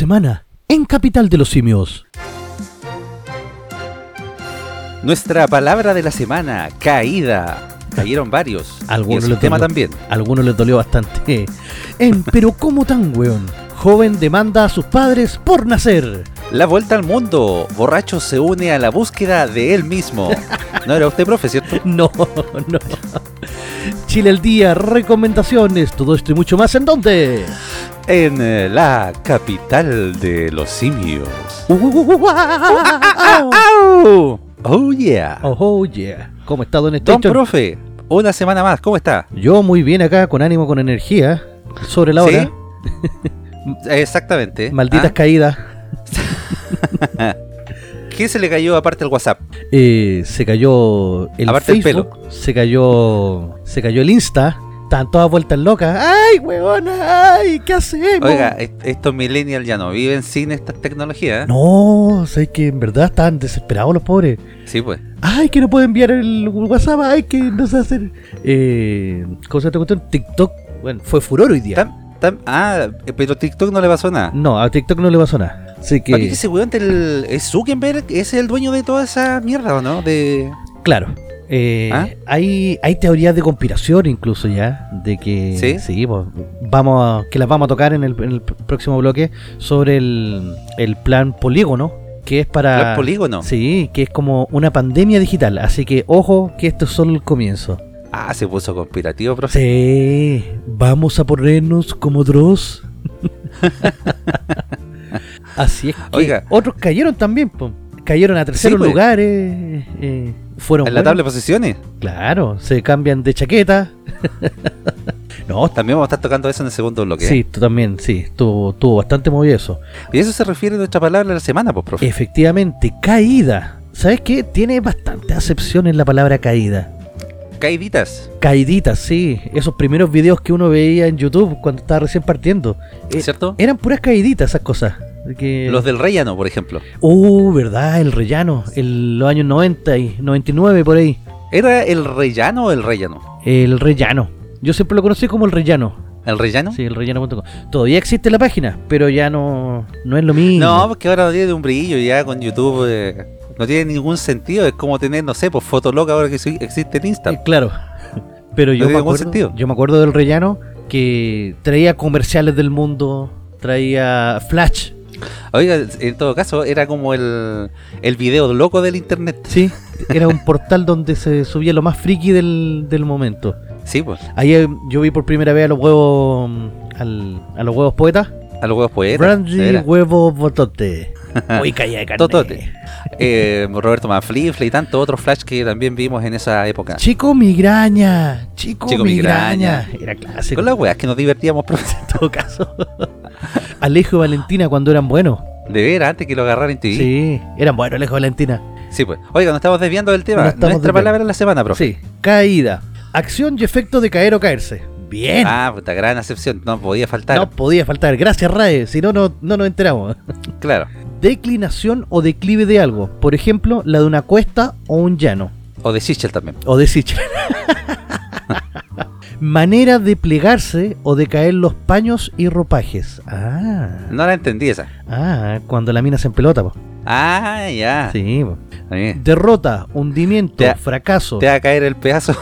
semana en Capital de los Simios. Nuestra palabra de la semana, caída. Cayeron varios. Algunos les tema dolió. también. A algunos les dolió bastante. En Pero ¿cómo tan, weón? Joven demanda a sus padres por nacer. La vuelta al mundo. Borracho se une a la búsqueda de él mismo. No era usted profe, ¿cierto? No, no. Chile al día, recomendaciones, todo esto y mucho más. ¿En dónde? En eh, la capital de los simios. Oh, Oh yeah. oh, yeah. ¿Cómo está, don Don Station? profe, una semana más, ¿cómo está? Yo muy bien acá, con ánimo, con energía. Sobre la hora. ¿Sí? Exactamente. Malditas ¿Ah? caídas. ¿Qué se le cayó aparte el WhatsApp? Eh, se cayó el Aparte el Facebook, se cayó se cayó el Insta, estaban todas vueltas locas. ¡Ay, huevona! ¡Ay, qué hacemos! Oiga, est- estos millennials ya no viven sin estas tecnologías. ¿eh? No, sé que en verdad estaban desesperados los pobres. Sí, pues. ¡Ay, que no puedo enviar el WhatsApp! ¡Ay, que no sé hacer! Eh, ¿Cómo se esta cuestión? TikTok, bueno, fue furor hoy día. Ah, pero TikTok no le pasó nada. No, a TikTok no le pasó nada. Así ¿Para qué que, ese weón del es Zuckerberg es el dueño de toda esa mierda o no? De claro. eh, ¿Ah? hay, hay teorías de conspiración incluso ya, de que ¿Sí? pues, vamos a- que las vamos a tocar en el, en el próximo bloque sobre el, el plan polígono, que es para... Plan polígono. Sí, que es como una pandemia digital, así que ojo que esto es solo el comienzo. Ah, se puso conspirativo, profe. Sí, vamos a ponernos como Dross. Así es que Oiga. otros cayeron también, po. cayeron a terceros pues. lugares, eh, fueron En la tabla de posiciones. Claro, se cambian de chaqueta. no, También vamos a estar tocando eso en el segundo bloque. sí, tú también, sí, tuvo, tuvo bastante movido eso. Y eso se refiere a nuestra palabra de la semana, pues, profe. Efectivamente, caída. ¿Sabes qué? Tiene bastante acepción en la palabra caída. Caiditas, Caiditas, sí. Esos primeros videos que uno veía en YouTube cuando estaba recién partiendo. eh, ¿cierto? eran puras caíditas esas cosas. Los del rellano, por ejemplo. Uh, verdad, el rellano. En los años 90 y 99 por ahí. ¿Era el rellano o el rellano? El rellano. Yo siempre lo conocí como el rellano. ¿El rellano? Sí, el rellano.com. Todavía existe la página, pero ya no, no es lo mismo. No, porque ahora no tiene un brillo ya con YouTube. eh, no tiene ningún sentido. Es como tener, no sé, pues Fotolog ahora que existe en Eh, Insta. claro. Pero yo No me, acuerdo, sentido. yo me acuerdo del rellano que traía comerciales del mundo, traía flash. Oiga, en todo caso, era como el, el video loco del internet. Sí, era un portal donde se subía lo más friki del, del momento. Sí, pues. Ahí eh, yo vi por primera vez a los huevos mm, al- a los huevos poetas. A los huevos poetas. Brandy era. huevo botote. Uy, calla de carne. Totote. Eh, Roberto Manflifle y tantos otros flash que también vimos en esa época. Chico migraña, chico, Chico migraña. migraña. Era clásico. Con las weas que nos divertíamos, profe. en todo caso. Alejo y Valentina cuando eran buenos. De veras, antes que lo agarraran en TV. Sí. Sí, eran buenos Alejo y Valentina. pues. Oiga, nos estamos desviando del tema. Nuestra desviando. palabra de la semana, profe. Sí, caída. Acción y efecto de caer o caerse. Bien. Ah, puta, gran acepción. No podía faltar. no podía faltar. Gracias, Rae. Si no, no, no nos enteramos. Claro. Declinación o declive de algo. Por ejemplo, la de una cuesta o un llano. O de Sichel también. O de Sichel. Manera de plegarse o de caer los paños y ropajes. Ah. No la entendí esa. Ah, cuando la mina se empelota, po. Ah, ya. Sí, po. Derrota, hundimiento, Te- fracaso, Te va a caer el pedazo.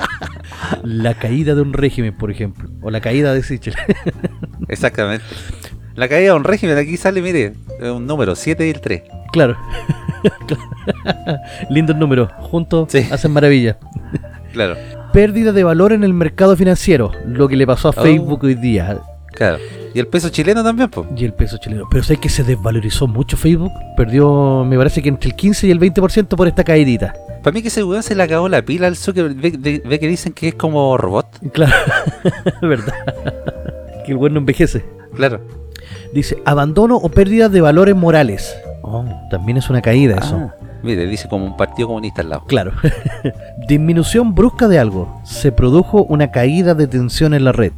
la caída de un régimen, por ejemplo. O la caída de Sichel. Exactamente. La caída de un régimen, aquí sale, mire, un número, 7 y el 3. claro. Lindo el número. Juntos Sí. hacen maravilla. Claro, Pérdida de valor en el mercado financiero. Lo que le pasó a Oh. Facebook hoy día. claro. Y el peso chileno también, pues. Y el peso chileno. Pero sé que se desvalorizó mucho Facebook. Perdió, me parece que entre el 15 y el 20% por esta caidita. Para mí que ese weón se le acabó la pila al Zuckerberg. Ve, ve- ve que dicen que es como robot. Claro. ¿Verdad? que el güey no envejece. Claro. Dice, abandono o pérdida de valores morales. Oh, también es una caída eso. Ah, mire, dice como un partido comunista al lado. Claro. Disminución brusca de algo. Se produjo una caída de tensión en la red.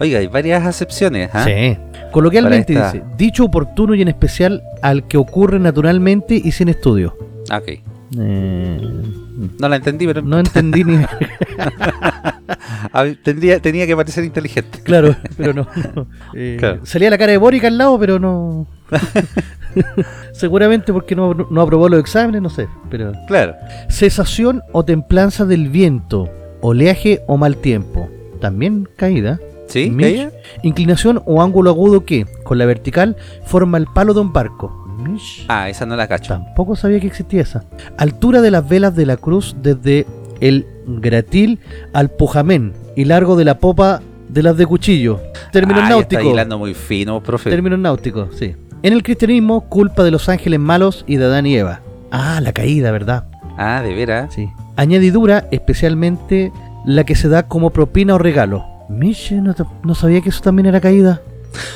Oiga, hay varias acepciones, ¿ah? Sí. Coloquialmente esta- dice, dicho oportuno y en especial al que ocurre naturalmente y sin estudio. Ok. Eh, No la entendí, pero no entendí ni. a ver, tendría- tenía que parecer inteligente. claro, pero no. no. Eh, Claro. Salía la cara de Boric al lado, pero no. Seguramente porque no, no aprobó los exámenes, no sé. Pero. Claro. Cesación o templanza del viento, oleaje o mal tiempo. También caída. ¿Sí? ¿Ella? Inclinación o ángulo agudo que, con la vertical, forma el palo de un barco. Mish. Ah, esa no la cacho. Tampoco sabía que existía esa. Altura de las velas de la cruz desde el gratil al pujamén y largo de la popa de las de cuchillo. Términos ah, ya está hilando muy fino, profe. Términos náuticos, sí. En el cristianismo, culpa de los ángeles malos y de Adán y Eva. Ah, la caída, ¿verdad? Ah, de veras. Sí. Añadidura, especialmente la que se da como propina o regalo. Miche, no sabía que eso también era caída.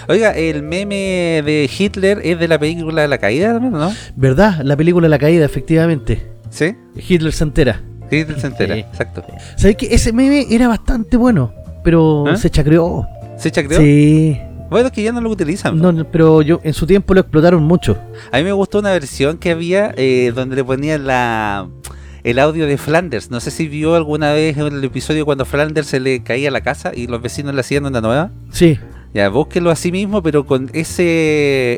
Oiga, el meme de Hitler es de la película La Caída ¿no? ¿Verdad? La película La Caída, efectivamente. ¿Sí? Hitler se entera. Hitler se entera, exacto. ¿Sabes que ese meme era bastante bueno? Pero ¿Eh? se chacreó. ¿Se chacreó? Sí. Bueno, es que ya no lo utilizan. No, no, pero yo en su tiempo lo explotaron mucho. A mí me gustó una versión que había eh, donde le ponían la el audio de Flanders. No sé si vio alguna vez el episodio cuando Flanders se le caía la casa y los vecinos le hacían una nueva. Sí. Ya, búsquelo así mismo, pero con ese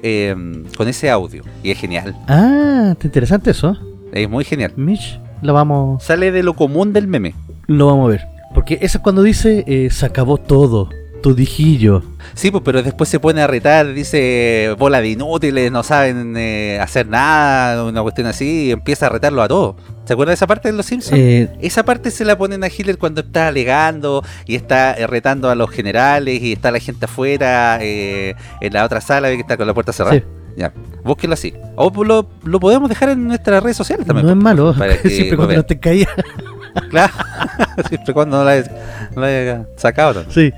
eh, con ese audio. Y es genial. Ah, está interesante eso. Es muy genial. Mitch, lo vamos, Sale de lo común del meme. lo vamos a ver. Porque eso es cuando dice, eh, se acabó todo. Tu dijillo. Sí, pues, pero después se pone a retar, dice bola de inútiles, no saben eh, hacer nada, una cuestión así, y empieza a retarlo a todos. ¿Se acuerdan de esa parte de Los Simpsons? Eh, Esa parte se la ponen a Hitler cuando está alegando y está eh, retando a los generales y está la gente afuera eh, en la otra sala que está con la puerta cerrada. sí, Ya, búsquenlo así. O lo, lo podemos dejar en nuestras redes sociales también. no es malo. para que Siempre cuando no te caía. Claro, siempre cuando no la, hayas- no la haya sacado. Sí.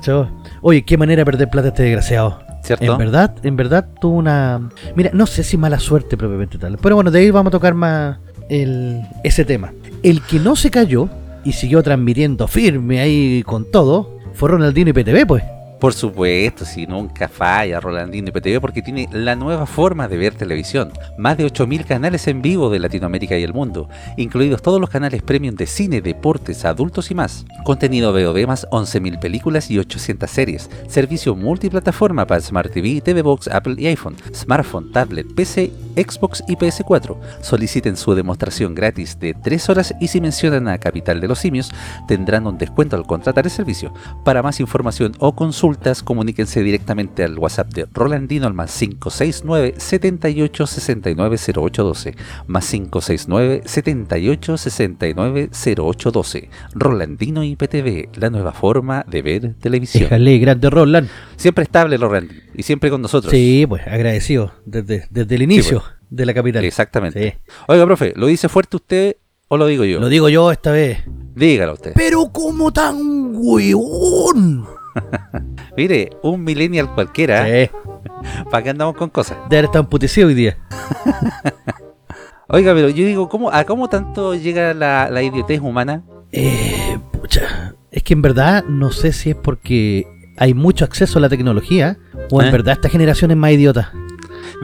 Chavo. Oye, qué manera de perder plata este desgraciado. ¿cierto? En verdad, en verdad tuvo una... Mira, no sé si mala suerte propiamente tal. Pero bueno, de ahí vamos a tocar más el, ese tema. El que no se cayó y siguió transmitiendo firme ahí con todo fue Ronaldinho y PTV, pues. Por supuesto, si nunca falla Rolandino y PTV porque tiene la nueva forma de ver televisión. Más de 8.000 canales en vivo de Latinoamérica y el mundo, incluidos todos los canales premium de cine, deportes, adultos y más. Contenido VOD más 11.000 películas y 800 series. Servicio multiplataforma para Smart TV, TV Box, Apple y iPhone, smartphone, tablet, PC, Xbox y PS4. Soliciten su demostración gratis de 3 horas y si mencionan a Capital de los Simios tendrán un descuento al contratar el servicio. Para más información o consultas, comuníquense directamente al WhatsApp de Rolandino al más 569 78 69 0812 más 569 78 69 0812 Rolandino IPTV, la nueva forma de ver televisión. Déjale, grande Roland. Siempre estable Rolandino y siempre con nosotros. Sí, pues agradecido desde, desde el inicio de la capital. Exactamente. Sí. Oiga, profe, ¿lo dice fuerte usted o lo digo yo? Lo digo yo esta vez. Dígalo usted. Pero como tan hueón. Mire, un millennial cualquiera, Sí. ¿para qué andamos con cosas? De haber estado emputecido hoy día. Oiga, pero yo digo, ¿cómo, ¿a cómo tanto llega la, la idiotez humana? Eh, pucha. Es que en verdad no sé si es porque hay mucho acceso a la tecnología o en ¿Eh? verdad esta generación es más idiota.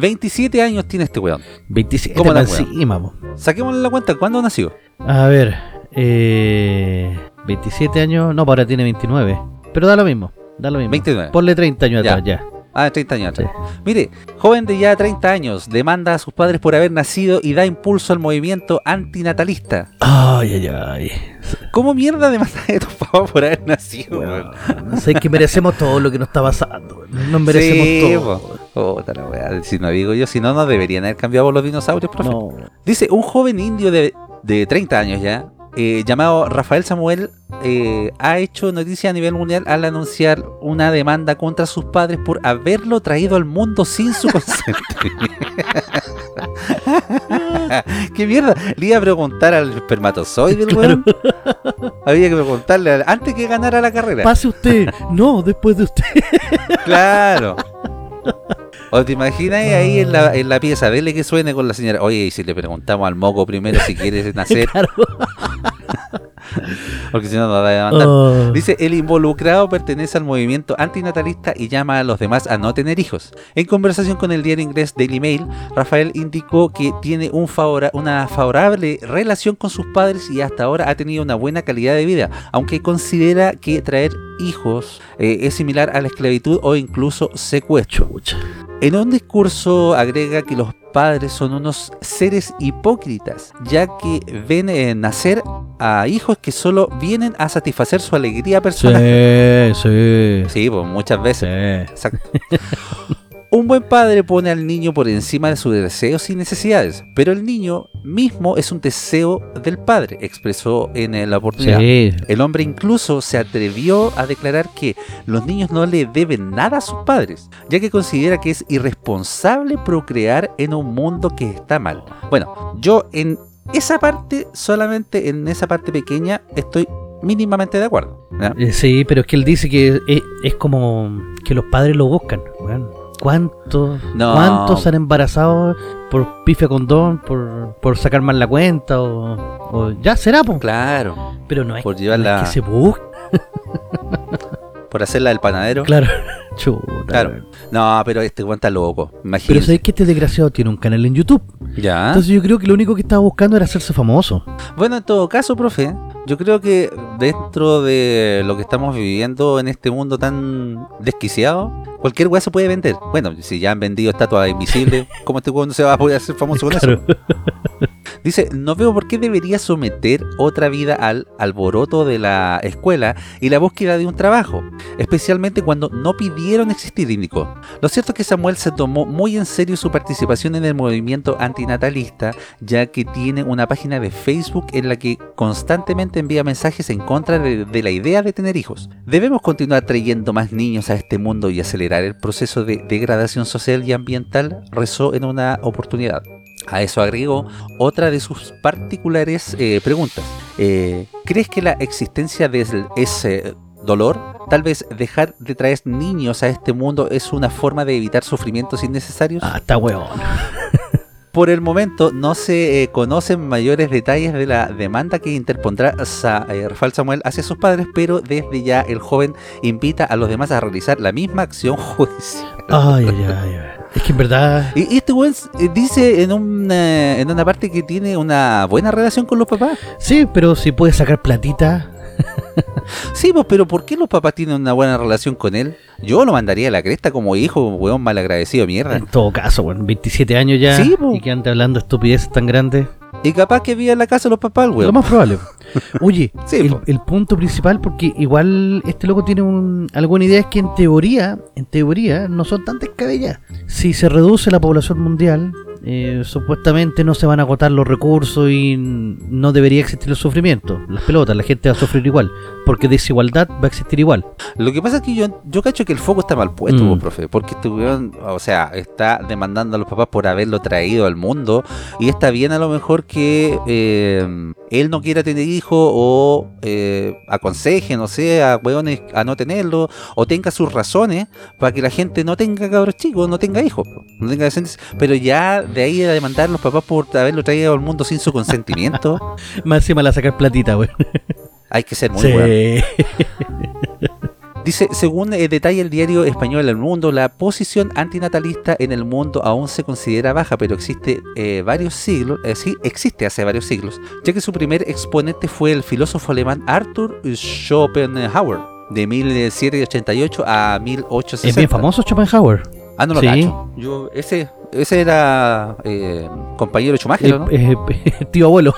27 años tiene este weón. 27 ¿Cómo la encima. Saquémosle la cuenta, ¿cuándo nació? A ver, eh, 27 años, no, pues ahora tiene 29. Pero da lo mismo, da lo mismo. 29. Ponle 30 años Ya. atrás ya. Ah, 30 años atrás. Mire, joven de ya 30 años, demanda a sus padres por haber nacido y da impulso al movimiento antinatalista. Ay, ay, ay. ¿Cómo mierda demanda a tus papás por haber nacido? weón? Weón, sé que merecemos todo lo que nos está pasando. Nos merecemos Sí, todo. la Si no digo yo, si no, no deberían haber cambiado los dinosaurios, profe. No. Dice, un joven indio de, de 30 años ya, eh, llamado Rafael Samuel, eh, ha hecho noticia a nivel mundial al anunciar una demanda contra sus padres por haberlo traído al mundo sin su consentimiento. ¿Qué mierda? Le iba a preguntar al espermatozoide, el weón. Había que preguntarle al- antes que ganara la carrera. Pase usted. No, después de usted. Claro. O te imaginas ahí en la, en la pieza, dele que suene con la señora. Oye, y si le preguntamos al moco primero si quiere nacer. Porque si no, nos va a demandar. Oh. Dice, el involucrado pertenece al movimiento antinatalista y llama a los demás a no tener hijos. En conversación con el diario inglés Daily Mail, Rafael indicó que tiene un favora- una favorable relación con sus padres y hasta ahora ha tenido una buena calidad de vida, aunque considera que traer hijos eh, es similar a la esclavitud o incluso secuestro. En un discurso agrega que los padres son unos seres hipócritas, ya que ven eh, nacer a hijos que solo vienen a satisfacer su alegría personal. Sí, sí. Sí, pues muchas veces. Sí. Exacto. Un buen padre pone al niño por encima de sus deseos y necesidades, pero el niño mismo es un deseo del padre, expresó en la oportunidad. Sí. El hombre incluso se atrevió a declarar que los niños no le deben nada a sus padres, ya que considera que es irresponsable procrear en un mundo que está mal. Bueno, yo en esa parte, solamente en esa parte pequeña, estoy mínimamente de acuerdo. Eh, Sí, pero es que él dice que es, es como que los padres lo buscan. ¿Cuántos, No. ¿Cuántos han embarazado por pifia condón, por, por sacar mal la cuenta o, o ya será, po? Claro, Pero no es, por no llevarla, es que se busca. por hacerla del panadero. Claro. Chuta, Claro. No, pero este está loco, Pero imagínate. sabes que este desgraciado tiene un canal en YouTube. Ya. Entonces yo creo que lo único que estaba buscando era hacerse famoso. Bueno, en todo caso, profe, yo creo que dentro de lo que estamos viviendo en este mundo tan desquiciado, cualquier weá se puede vender. Bueno, si ya han vendido estatuas invisibles, ¿cómo este weón no se va a poder hacer famoso con eso? Dice, no veo por qué debería someter otra vida al alboroto de la escuela y la búsqueda de un trabajo, especialmente cuando no pidieron existir, indicó. Lo cierto es que Samuel se tomó muy en serio su participación en el movimiento antinatalista, ya que tiene una página de Facebook en la que constantemente envía mensajes en contra de, de la idea de tener hijos. Debemos continuar trayendo más niños a este mundo y acelerar el proceso de degradación social y ambiental, rezó en una oportunidad. A eso agregó otra de sus particulares eh, preguntas. Eh, ¿Crees que la existencia de ese dolor, tal vez dejar de traer niños a este mundo es una forma de evitar sufrimientos innecesarios? Ah, está weón. Por el momento no se eh, conocen mayores detalles de la demanda que interpondrá Sa- eh, Rafael Samuel hacia sus padres, pero desde ya el joven invita a los demás a realizar la misma acción judicial. Ay, ay, ay. Es que en verdad. Y y este weón eh, dice en una, en una parte que tiene una buena relación con los papás. Sí, pero si puede sacar platita. Sí, pues, pero ¿por qué los papás tienen una buena relación con él? Yo lo mandaría a la cresta como hijo, weón malagradecido, mierda. En todo caso, weón. 27 años ya. Sí, po. y que ande hablando estupideces tan grandes. Y capaz que vive en la casa de los papás, Lo weón. más probable. Oye, Sí, el, po. el punto principal, porque igual este loco tiene un, alguna idea, es que en teoría, en teoría, no son tan descabelladas. Si se reduce la población mundial, eh, supuestamente no se van a agotar los recursos y no debería existir el sufrimiento. Las pelotas, la gente va a sufrir igual, porque desigualdad va a existir igual. Lo que pasa es que yo, yo cacho que el foco está mal puesto, Mm. po, profe, porque este weón, o sea, está demandando a los papás por haberlo traído al mundo y está bien a lo mejor que eh, él no quiera tener hijos o eh, aconseje, no sé, a weones a no tenerlo o tenga sus razones para que la gente no tenga cabros chicos, no tenga hijos, no tenga descendencia, pero ya de ahí a demandar a los papás por haberlo traído al mundo sin su consentimiento, Más encima la sacar platita, weón. hay que ser muy weón. Sí. Dice, según eh, detalla el diario español El Mundo, la posición antinatalista en el mundo aún se considera baja, pero existe eh, varios siglos, eh, sí, existe hace varios siglos, ya que su primer exponente fue el filósofo alemán Arthur Schopenhauer, de 1788 a 1860. Es bien famoso Schopenhauer. Ah, no lo Sí. cacho. Yo, ese, ese era eh, compañero de Schumacher, Eh, ¿no? eh, tío abuelo.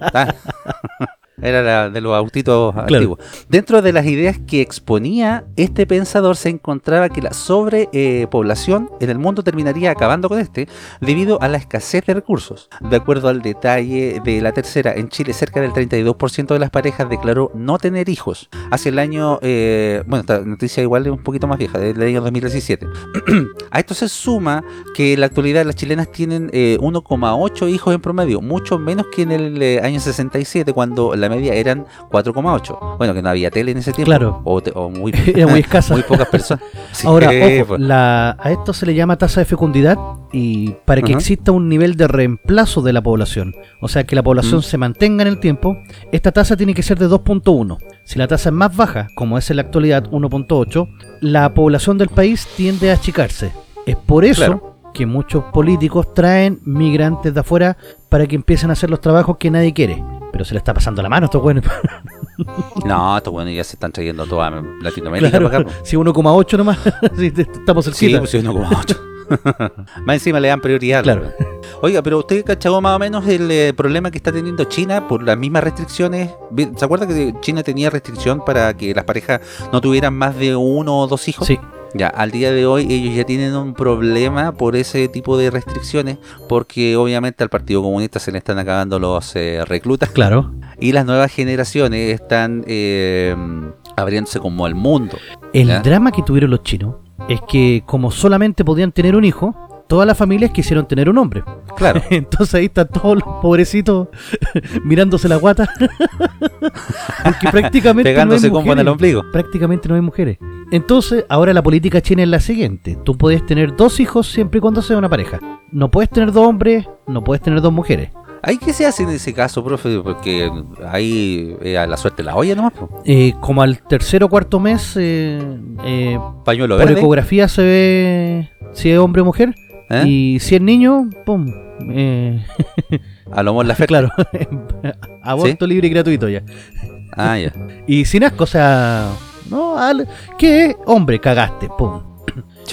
Ah. Era la de los autitos antiguos. Dentro de las ideas que exponía este pensador se encontraba que la sobrepoblación en el mundo terminaría acabando con este debido a la escasez de recursos. De acuerdo al detalle de la tercera, en Chile cerca del 32% de las parejas declaró no tener hijos. Hacia el año, eh, bueno, esta noticia igual es un poquito más vieja, del año 2017. a esto se suma que en la actualidad las chilenas tienen eh, 1,8 hijos en promedio, mucho menos que en el eh, año 67 cuando la la media eran 4,8. Bueno, que no había tele en ese tiempo. Claro. O, te- o muy, Era muy escasa. muy pocas personas. Sí, Ahora, ojo, pues. la- a esto se le llama tasa de fecundidad y para que exista un nivel de reemplazo de la población, o sea, que la población Mm. se mantenga en el tiempo, esta tasa tiene que ser de 2.1. Si la tasa es más baja, como es en la actualidad 1.8, la población del país tiende a achicarse. Es por eso Claro. que muchos políticos traen migrantes de afuera para que empiecen a hacer los trabajos que nadie quiere. Pero se le está pasando la mano a estos buenos. No, estos bueno ya se están trayendo toda Latinoamérica Claro, para acá. si 1,8 nomás, sí, te- estamos Sí, cerquita. pues sí, 1,8. más encima le dan prioridad. Claro. Oiga, pero usted cachó más o menos el eh, problema que está teniendo China por las mismas restricciones. ¿Se acuerda que China tenía restricción para que las parejas no tuvieran más de uno o dos hijos? Sí, Ya, al día de hoy ellos ya tienen un problema por ese tipo de restricciones, porque obviamente al Partido Comunista se le están acabando los eh, reclutas claro. y las nuevas generaciones están eh, abriéndose como al mundo. El ¿Ya? drama que tuvieron los chinos es que como solamente podían tener un hijo, todas las familias quisieron tener un hombre. Claro, Entonces ahí están todos los pobrecitos mirándose la guata. Porque prácticamente pegándose no hay con al ombligo. Prácticamente no hay mujeres. Entonces, ahora la política china es la siguiente. Tú puedes tener dos hijos siempre y cuando sea una pareja. No puedes tener dos hombres, no puedes tener dos mujeres. ¿Ahí qué se hace en ese caso, profe? Porque ahí eh, a la suerte la olla nomás. Eh, como al tercer o cuarto mes, eh, eh, Pañuelo por verde. ecografía se ve si es hombre o mujer. ¿Eh? Y si es niño, pum. eh, A lo mejor la fe. claro, aborto libre y gratuito ya. Ah, ya. Y sin asco, o sea, no, al- ¿qué? Hombre, cagaste, pum.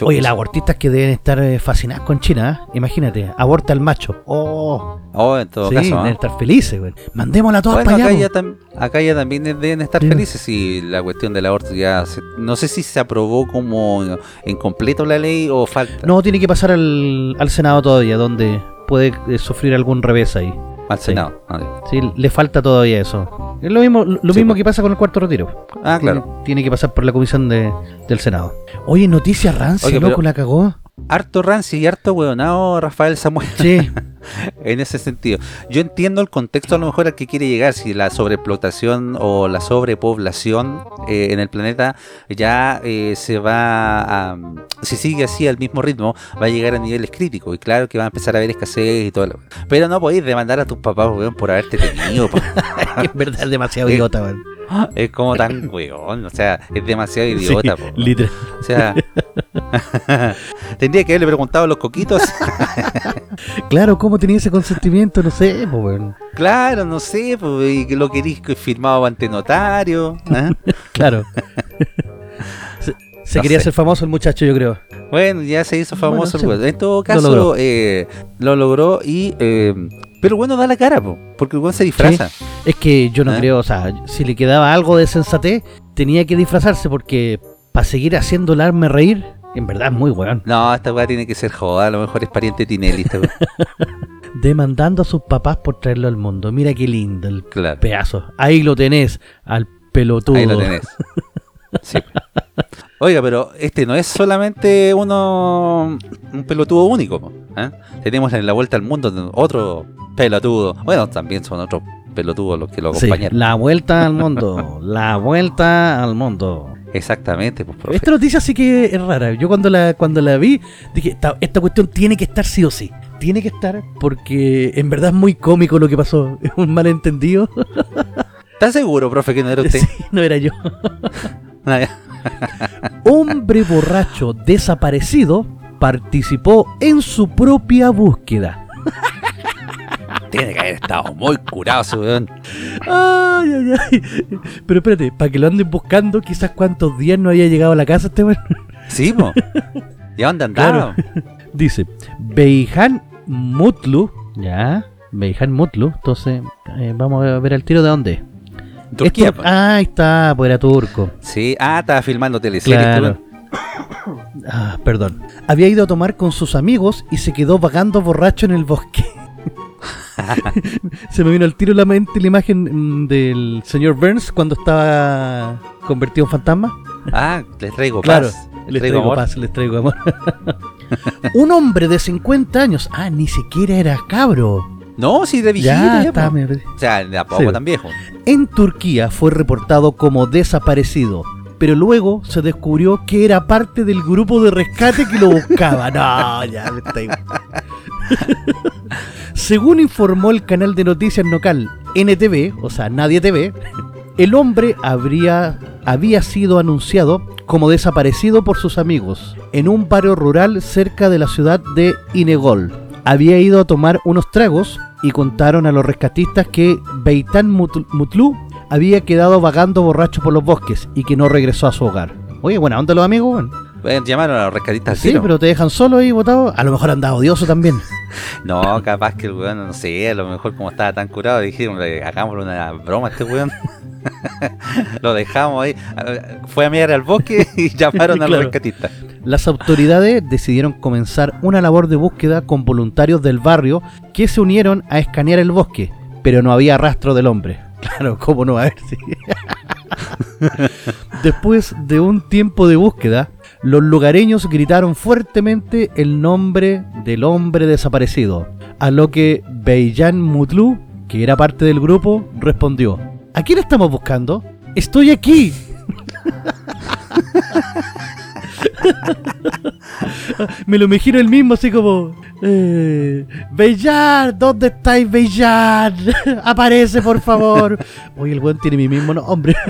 Oye, las abortistas que deben estar eh, fascinadas con China, ¿eh? imagínate, aborta al macho. Oh, Oh, en todo sí, caso. ¿ah? deben estar felices, güey. Mandémosla todas Bueno, para acá allá. ya, acá ya también deben estar Sí. felices y la cuestión del aborto ya se- no sé si se aprobó como en completo la ley o falta No, tiene que pasar al, al Senado todavía, donde puede eh, sufrir algún revés ahí. Al. Senado. Ah. Sí, le falta todavía eso. Es lo mismo, lo Sí, mismo pues. que pasa con el cuarto retiro. Ah, Tiene- claro. Tiene, que pasar por la comisión de, del Senado. Oye, noticia rancia, Oye, loco, pero- la cagó. Harto rancio y harto hueonado Rafael Samuel Sí, en ese sentido. Yo entiendo el contexto a lo mejor al que quiere llegar, si la sobreexplotación o la sobrepoblación eh, en el planeta ya eh, se va a... Si sigue así al mismo ritmo, va a llegar a niveles críticos y claro que va a empezar a haber escasez y todo lo... Pero no podéis demandar a tus papás, weón, por haberte tenido. en verdad es demasiado idiota, weón. Es como tan weón, o sea, es demasiado idiota. Sí, po. literal. O sea, tendría que haberle preguntado a los coquitos. Claro, ¿cómo tenía ese consentimiento? No sé, pues, claro, no sé, pues, lo querís que firmado ante notario. ¿ah? Claro. se se No quería ser famoso el muchacho, yo creo. Bueno, ya se hizo famoso Bueno, sí. En todo lo caso, logró. eh, lo logró y. eh, pero bueno, da la cara, po, porque el weón se disfraza. Es que yo no ¿Ah? creo, o sea, si le quedaba algo de sensatez, tenía que disfrazarse porque para seguir haciendo el arme reír, en verdad es muy weón. No, esta weá tiene que ser joda, a lo mejor es pariente de Tinelli. Esta weá. Demandando a sus papás por traerlo al mundo. Mira qué lindo el claro, pedazo. Ahí lo tenés, al pelotudo. ahí lo tenés. Sí. Oiga, pero este no es solamente uno un pelotudo único. ¿ah? Tenemos en la vuelta al mundo otro pelotudo. Bueno, también son otros pelotudos los que lo Sí, acompañaron. la vuelta al mundo. la vuelta al mundo. Exactamente, pues, profe. Esta noticia sí que es rara. Yo cuando la, cuando la vi, dije, esta, esta cuestión tiene que estar sí o sí. Tiene que estar porque en verdad es muy cómico lo que pasó. Es un malentendido. ¿Está seguro, profe, que no era usted? Sí, no era yo. Ah. Hombre borracho desaparecido participó en su propia búsqueda. Tiene que haber estado muy curado ese weón. Ay, ay, ay. Pero espérate, para que lo anden buscando, quizás cuántos días no haya llegado a la casa este weón. Sí, po. ¿Y dónde andaba? Dice, Beijan Mutlu, ya, Beijan Mutlu, entonces eh, vamos a ver al tiro de dónde. Turquía, Esto- ah, ahí está, pues era turco. Sí, ah, estaba filmando teleseries. Claro. Ah, perdón. Había ido a tomar con sus amigos y se quedó vagando borracho en el bosque. se me vino al tiro la mente la imagen mm, del señor Burns cuando estaba convertido en fantasma. Ah, les traigo Claro, paz. les traigo traigo amor. paz, les traigo amor. Un hombre de 50 años, ah, ni siquiera era cabro. No, sí, de viejito. Ya, está, me- O sea, de a poco Sí. tan viejo. En Turquía fue reportado como desaparecido, pero luego se descubrió que era parte del grupo de rescate que lo buscaba. No, ya me estáis- Según informó el canal de noticias local NTV, o sea, Nadie TV, el hombre habría, había sido anunciado como desaparecido por sus amigos en un barrio rural cerca de la ciudad de Inegol. Había ido a tomar unos tragos y contaron a los rescatistas que Beitan Mutl- Mutlu había quedado vagando borracho por los bosques y que no regresó a su hogar. Oye, buena onda los amigos, weón. Pueden llamar a los rescatistas Sí, tiro. pero te dejan solo ahí botado. A lo mejor anda odioso también. No, capaz que el weón, no sé, a lo mejor como estaba tan curado, dijeron, "Le- hagámosle una broma a este weón. lo dejamos ahí. Fue a mirar al bosque y llamaron a los rescatistas. Las autoridades decidieron comenzar una labor de búsqueda con voluntarios del barrio que se unieron a escanear el bosque, pero no había rastro del hombre. Claro, ¿cómo no a haber? Sí. Después de un tiempo de búsqueda, los lugareños gritaron fuertemente el nombre del hombre desaparecido, a lo que Beijan Mutlu, que era parte del grupo, respondió, ¿A quién estamos buscando? ¡Estoy aquí! Me lo imagino el mismo, así como. Eh, Bellar, ¿dónde estáis, Bellar? Aparece, por favor. Oye, el weón tiene mi mismo nombre.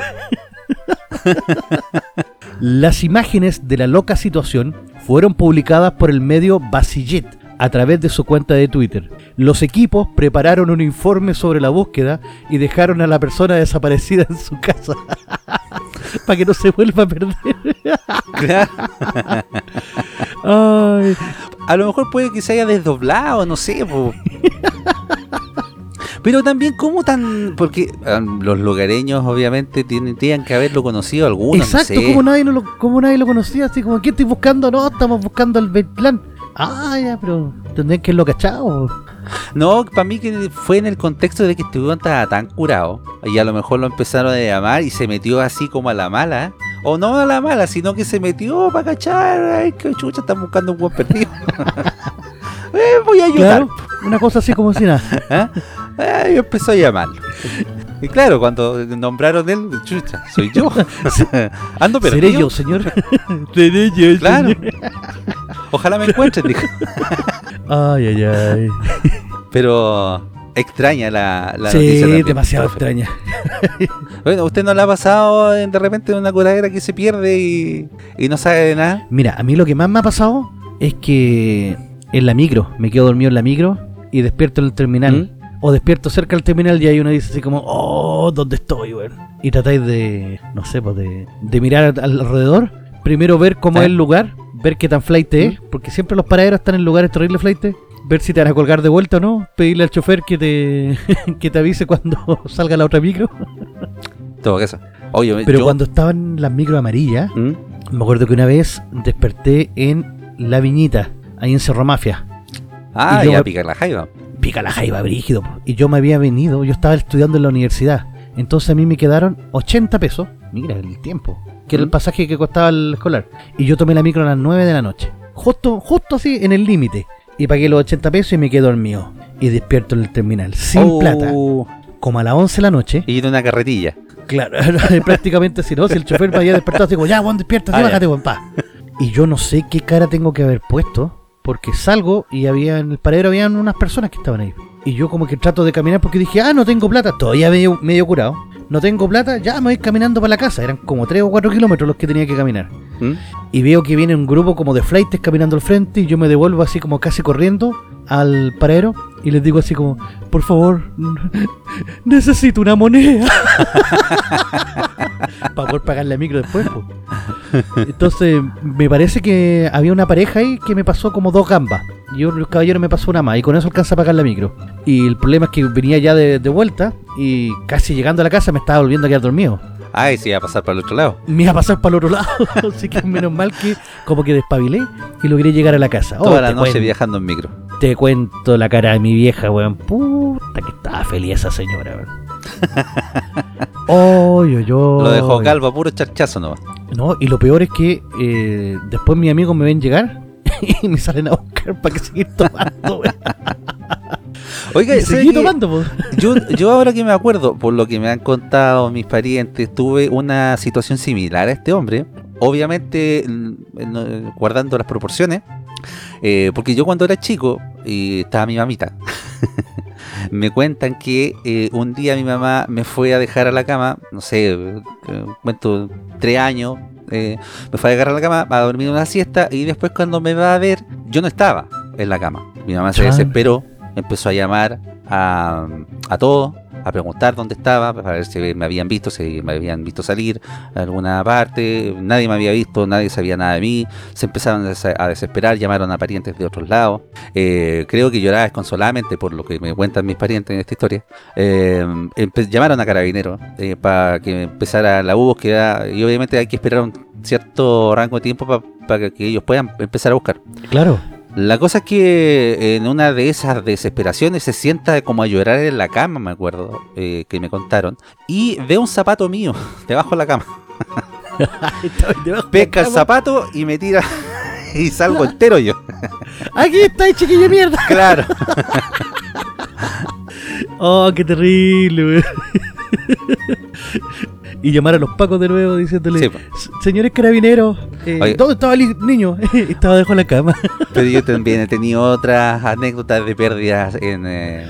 Las imágenes de la loca situación fueron publicadas por el medio Basillet a través de su cuenta de Twitter. Los equipos prepararon un informe sobre la búsqueda y dejaron a la persona desaparecida en su casa para que no se vuelva a perder. Ay, A lo mejor puede que se haya desdoblado, no sé, po. Pero también, ¿cómo tan...? Porque ah, los lugareños, obviamente, tienen, tienen que haberlo conocido algunos, Exacto, no sé. como nadie, no lo, como nadie lo conocía, así como, ¿qué estoy buscando? No, estamos buscando el Betlan. Ah, ya, pero tendrían que haberlo cachado. No, para mí que fue en el contexto de que weón estaba tan curado y a lo mejor lo empezaron a llamar y se metió así como a la mala. O no a la mala, sino que se metió para cachar. Ay, que chucha, están buscando un buen perdido. Eh, voy a ayudar. Claro, una cosa así como si nada. ¿Ah? Ah, y empezó a llamarlo. Y claro, cuando nombraron él, chucha, soy yo. Ando perdido. ¿Seré yo, señor? ¿Seré yo, Claro. señor? Ojalá me encuentren, dijo. Ay, ay, ay. Pero extraña la, la noticia sí, también, demasiado profe. extraña. Bueno, ¿usted no le ha pasado en- de repente una curadera que se pierde y, y no sabe de nada? Mira, a mí lo que más me ha pasado es que en la micro, me quedo dormido en la micro y despierto en el terminal. ¿Mm? O despierto cerca del terminal y ahí uno dice así como, oh, ¿dónde estoy, weón? Y tratáis de, no sé, pues de, de mirar al- alrededor. Primero ver cómo es el lugar, ver qué tan flight es, porque siempre los paraderos están en lugares terribles flight. Ver si te van a colgar de vuelta o no. Pedirle al chofer que te, que te avise cuando salga la otra micro. Todo eso. Oye, Pero yo- cuando estaban las micros amarillas, ¿Mm? me acuerdo que una vez desperté en La Viñita, ahí en Cerro Mafia. Ah, y ya pica la jaiba. Pica la jaiba brígido. Y yo me había venido, yo estaba estudiando en la universidad. Entonces a mí me quedaron 80 pesos. Mira el tiempo. Que era el ¿Mm? pasaje que costaba el escolar. Y yo tomé la micro a las 9 de la noche. Justo, justo así, en el límite. Y pagué los 80 pesos y me quedé dormido. Y despierto en el terminal, sin Oh, plata. Como a las 11 de la noche. Y de una carretilla. Claro, prácticamente si no, si el chofer me había despertado como, ya, Juan, despierta, Ah, bájate, Juan, pa. Y yo no sé qué cara tengo que haber puesto, porque salgo y había en el paradero habían unas personas que estaban ahí. Y yo como que trato de caminar porque dije, ah, no tengo plata, todavía medio, medio curado. No tengo plata, ya me voy caminando para la casa. Eran como 3 o 4 kilómetros los que tenía que caminar. ¿Mm? Y veo que viene un grupo como de flightes caminando al frente y yo me devuelvo así como casi corriendo al paradero y les digo así como, por favor, necesito una moneda. Para poder pagar la micro después. po. Entonces, me parece que había una pareja ahí que me pasó como dos gambas. Y un caballero me pasó una más y con eso alcanza a pagar la micro. Y el problema es que venía ya de, de vuelta y casi llegando a la casa me estaba volviendo a quedar dormido Ay, sí, va a pasar para el otro lado. me iba a pasar para el otro lado. Así que menos mal que como que despabilé y logré llegar a la casa. Oh, Toda la te, noche viajando en micro. te cuento la cara de mi vieja, weón. Puta que estaba feliz esa señora, weón. Oy, oy, oy. Lo dejó calvo puro charchazo nomás. No, y lo peor es que eh, después mis amigos me ven llegar y me salen a buscar para que seguir tomando, weón. Oiga, Y ¿sabe seguí tomando, po. Yo, yo ahora que me acuerdo, por lo que me han contado mis parientes, tuve una situación similar a este hombre. Obviamente, mm, no- guardando las proporciones. eh, porque yo cuando era chico, y estaba mi mamita, me cuentan que eh, un día mi mamá me fue a dejar a la cama, no sé, eh, cuento tres años, eh, me fue a dejar a la cama a dormir una siesta y después cuando me va a ver, yo no estaba en la cama. Mi mamá se desesperó, empezó a llamar a, a todos, a preguntar dónde estaba, para ver si me habían visto, si me habían visto salir a alguna parte, nadie me había visto, nadie sabía nada de mí, se empezaron a des- a desesperar, llamaron a parientes de otros lados, Eh, creo que lloraba desconsoladamente por lo que me cuentan mis parientes en esta historia, Eh, llamaron a carabineros eh, para que empezara la búsqueda y obviamente hay que esperar un cierto rango de tiempo pa- para que ellos puedan empezar a buscar. Claro. La cosa es que en una de esas desesperaciones se sienta como a llorar en la cama, me acuerdo, eh, que me contaron, y ve un zapato mío debajo de la cama. Pesca el zapato y me tira y salgo entero yo. Aquí está, chiquillo de mierda. Claro. Oh, qué terrible. Y llamar a los pacos de nuevo diciéndole, Sí, po. "S- señores carabineros, eh. ¿dónde estaba el niño? estaba debajo de la cama. Pero yo también he tenido otras anécdotas de pérdidas en, eh,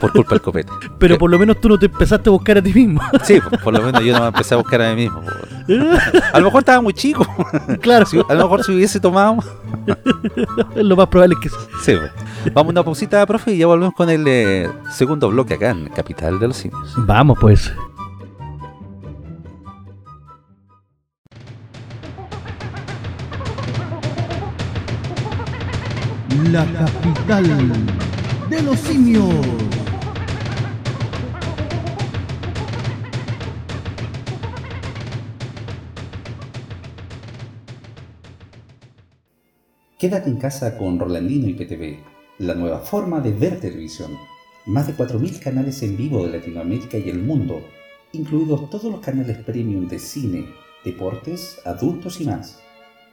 por culpa del copete. Pero por lo menos tú no te empezaste a buscar a ti mismo. Sí, por lo menos yo no me empecé a buscar a mí mismo. A lo mejor estaba muy chico. claro, Si- a lo mejor si hubiese tomado. lo más probable es que sí. Sí, pues. Vamos a una pausita, profe, y ya volvemos con el eh, segundo bloque acá en Capital de los Simios. Vamos pues. La capital de los simios. Quédate en casa con Rolandino y PTV, la nueva forma de ver televisión. Más de 4.000 canales en vivo de Latinoamérica y el mundo, incluidos todos los canales premium de cine, deportes, adultos y más.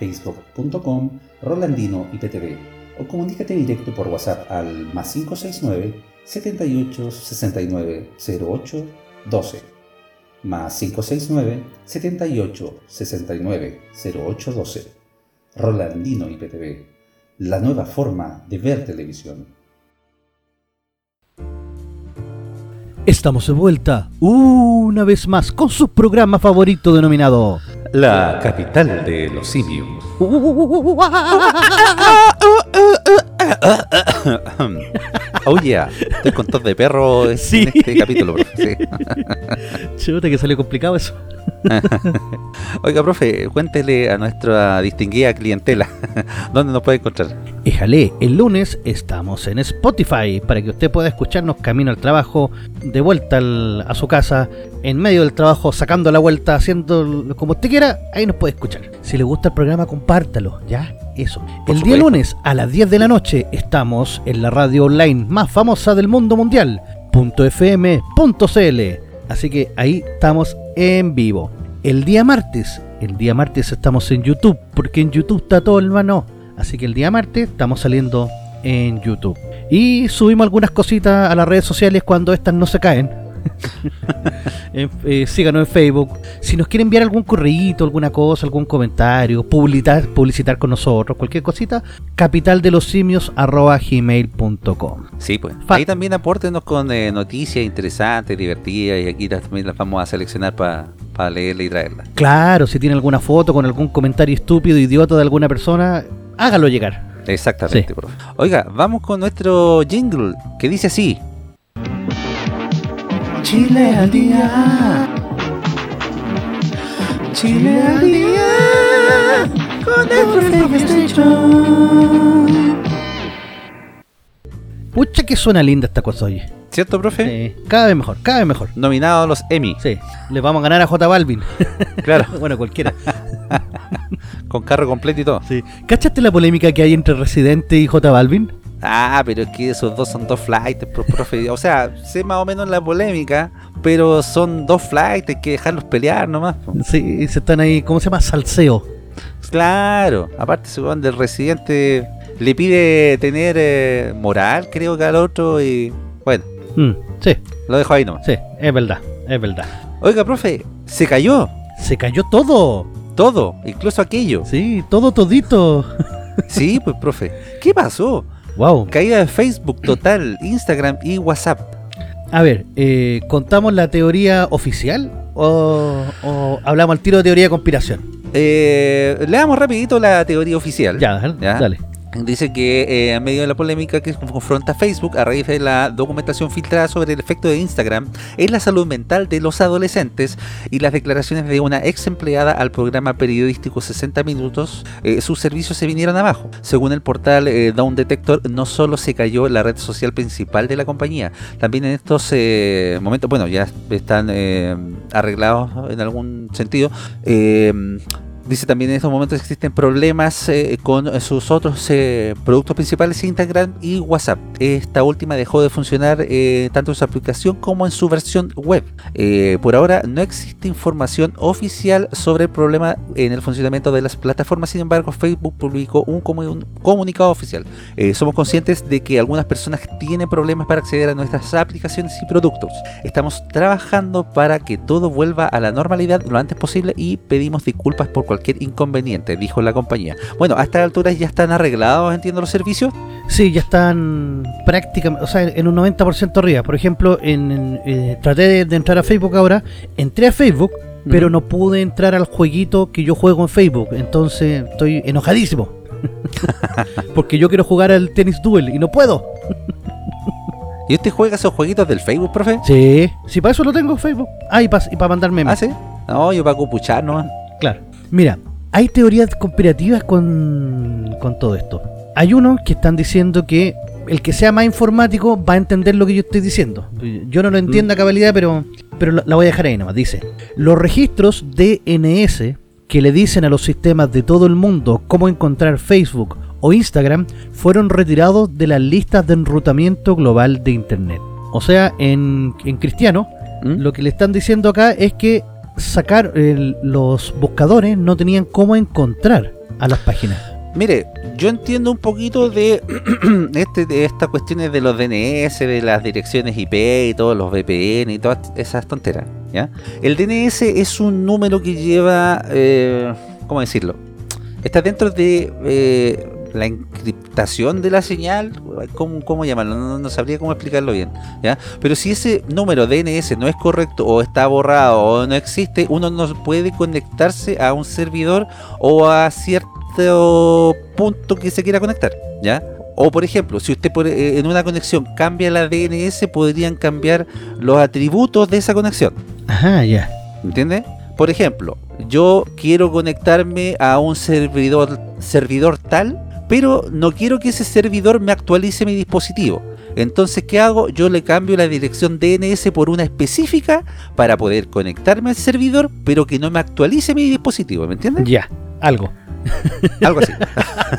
www.facebook.com Rolandino IPTV o comunícate directo por WhatsApp al más 569 78 69 08 12 más 569 78 69 08 12 Rolandino IPTV, la nueva forma de ver televisión. Estamos de vuelta una vez más con su programa favorito denominado La capital de los simios. Oh yeah, estoy con tos de perro en Sí. este capítulo, profe. sí. Chuta que salió complicado eso. Oiga, profe, cuéntele a nuestra distinguida clientela dónde nos puede encontrar. Éjale, el lunes estamos en Spotify para que usted pueda escucharnos camino al trabajo, de vuelta al- a su casa, en medio del trabajo, sacando la vuelta, haciendo como usted quiera, ahí nos puede escuchar. Si le gusta el programa, compártalo, ya, eso. el día lunes a las 10 de la noche estamos en la radio online más famosa del mundo mundial, .fm.cl. Así que ahí estamos en vivo. El día martes, el día martes estamos en YouTube, porque en YouTube está todo el mano. Así que el día martes estamos saliendo en YouTube. Y subimos algunas cositas a las redes sociales cuando estas no se caen. En- eh, síganos en Facebook. Si nos quiere enviar algún correíto, alguna cosa, algún comentario, publicitar, publicitar con nosotros, cualquier cosita, capitaldelosimios.gmail.com Sí, pues. Fa- Ahí también apórtenos con eh, noticias interesantes, divertidas, y aquí también las vamos a seleccionar para leerla y traerla. Claro, si tiene alguna foto con algún comentario estúpido, idiota de alguna persona, hágalo llegar. Exactamente, Sí. profe. Oiga, vamos con nuestro jingle que dice así. Chile al día. Chile al día. Con el profe Station. Pucha que suena linda esta cosa, oye. ¿Cierto, profe? Sí, cada vez mejor, cada vez mejor. Nominado a los Emmy. Sí, le vamos a ganar a J Balvin. Claro, bueno, cualquiera. con carro completo y todo. Sí. ¿Cachaste la polémica que hay entre Residente y J Balvin? Ah, pero es que esos dos son dos flights, pro- profe. O sea, sé más o menos la polémica, pero son dos flights, hay que dejarlos pelear nomás. Sí, se están ahí, ¿cómo se llama? Salseo. Claro, aparte ese weón del residente le pide tener eh, moral, creo que al otro, y bueno, Mm, sí, lo dejo ahí nomás. sí, es verdad, es verdad. Oiga, profe, se cayó Se cayó todo. todo, incluso aquello. Sí, todo todito. Sí, pues, profe. ¿Qué pasó? Wow. Caída de Facebook total, Instagram y WhatsApp. A ver, eh, ¿contamos la teoría oficial o, o hablamos al tiro de teoría de conspiración? Eh, le damos rapidito la teoría oficial. Ya. dale. Dice que eh, en medio de la polémica que confronta Facebook a raíz de la documentación filtrada sobre el efecto de Instagram en la salud mental de los adolescentes y las declaraciones de una ex empleada al programa periodístico 60 Minutos, eh, sus servicios se vinieron abajo. Según el portal eh, Down Detector, no solo se cayó la red social principal de la compañía, también en estos eh, momentos, bueno, ya están arreglados en algún sentido. Dice también en estos momentos existen problemas eh, con sus otros eh, productos principales, Instagram y WhatsApp. Esta última dejó de funcionar eh, tanto en su aplicación como en su versión web. Por ahora no existe información oficial sobre el problema en el funcionamiento de las plataformas, sin embargo Facebook publicó un, un comunicado oficial. Somos conscientes de que algunas personas tienen problemas para acceder a nuestras aplicaciones y productos. Estamos trabajando para que todo vuelva a la normalidad lo antes posible y pedimos disculpas por cualquier inconveniente, dijo la compañía. Bueno, a estas alturas ya están arreglados, entiendo, los servicios. Sí, ya están prácticamente, o sea, en un 90% arriba. Por ejemplo, en, en, eh, traté de, de entrar a Facebook ahora, entré a Facebook, pero no pude entrar al jueguito que yo juego en Facebook. Entonces estoy enojadísimo. Porque yo quiero jugar al Tennis Duel y no puedo. ¿Y usted juega esos jueguitos del Facebook, profe? Sí, sí, para eso lo tengo en Facebook. Ah, y para mandar memes. ¿Ah, sí? No, yo para cupuchar nomás. Claro. Mira, hay teorías conspirativas con, con todo esto. Hay unos que están diciendo que el que sea más informático va a entender lo que yo estoy diciendo. Yo no lo entiendo a cabalidad, pero, pero la la voy a dejar ahí nomás. Dice, los registros DNS que le dicen a los sistemas de todo el mundo cómo encontrar Facebook o Instagram fueron retirados de las listas de enrutamiento global de Internet. O sea, en, en cristiano, ¿Mm? lo que le están diciendo acá es que sacar el- los buscadores no tenían cómo encontrar a las páginas. Mire, yo entiendo un poquito de, este, estas cuestiones de los DNS, de las direcciones IP y todos los VPN y todas esas tonteras. ¿ya? El DNS es un número que lleva, eh, ¿cómo decirlo? Está dentro de eh, la encriptación de la señal, ¿cómo, cómo llamarlo? No, no sabría cómo explicarlo bien. ¿ya? Pero si ese número DNS no es correcto o está borrado o no existe, uno no puede conectarse a un servidor o a cierto punto que se quiera conectar, ¿ya? O por ejemplo, si usted por- eh, en una conexión cambia la DNS, podrían cambiar los atributos de esa conexión, Ajá, ya. ¿entiende? Por ejemplo, yo quiero conectarme a un servidor servidor tal, pero no quiero que ese servidor me actualice mi dispositivo. Entonces, ¿qué hago? Yo le cambio la dirección DNS por una específica para poder conectarme al servidor, pero que no me actualice mi dispositivo, ¿me entiendes? Ya, algo. Algo así.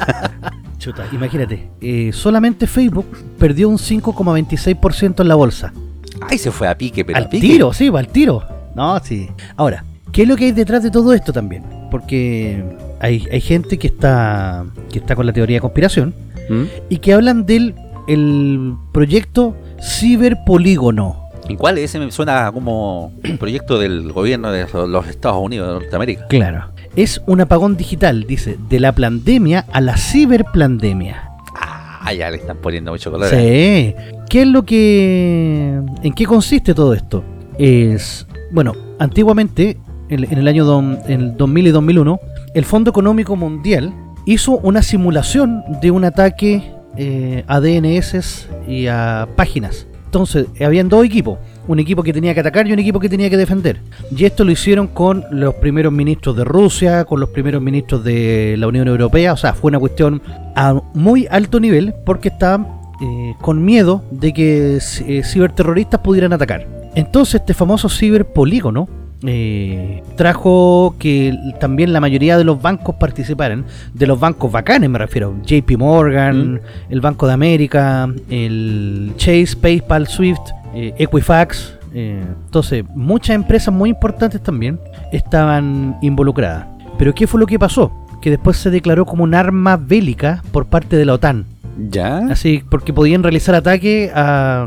Chuta, imagínate, eh, solamente Facebook perdió un 5,26% en la bolsa. Ay, se fue a pique, pero a al pique. tiro, sí, va al tiro. No, sí. Ahora, ¿qué es lo que hay detrás de todo esto también? Porque hay, hay gente que está, que está con la teoría de conspiración ¿Mm? y que hablan del el proyecto Ciberpolígono. ¿Y cuál? Ese me suena como un proyecto del gobierno de los Estados Unidos de Norteamérica. Claro. Es un apagón digital, dice, de la pandemia a la ciberplandemia. Ah, ya le están poniendo mucho color. Sí. ¿Qué es lo que... ¿En qué consiste todo esto? Es... Bueno, antiguamente, en, el año dom- en el 2000 y 2001, el Fondo Económico Mundial hizo una simulación de un ataque eh, a DNS y a páginas. Entonces, habían dos equipos. Un equipo que tenía que atacar y un equipo que tenía que defender. Y esto lo hicieron con los primeros ministros de Rusia, con los primeros ministros de la Unión Europea. O sea, fue una cuestión a muy alto nivel porque estaban eh, con miedo de que eh, ciberterroristas pudieran atacar. Entonces este famoso ciberpolígono eh, trajo que también la mayoría de los bancos participaran, de los bancos bacanes me refiero, JP Morgan, Mm. el Banco de América, el Chase, PayPal, Swift, eh, Equifax, eh, entonces muchas empresas muy importantes también estaban involucradas. Pero ¿qué fue lo que pasó? Que después se declaró como un arma bélica por parte de la OTAN. ¿Ya? Así, porque podían realizar ataques a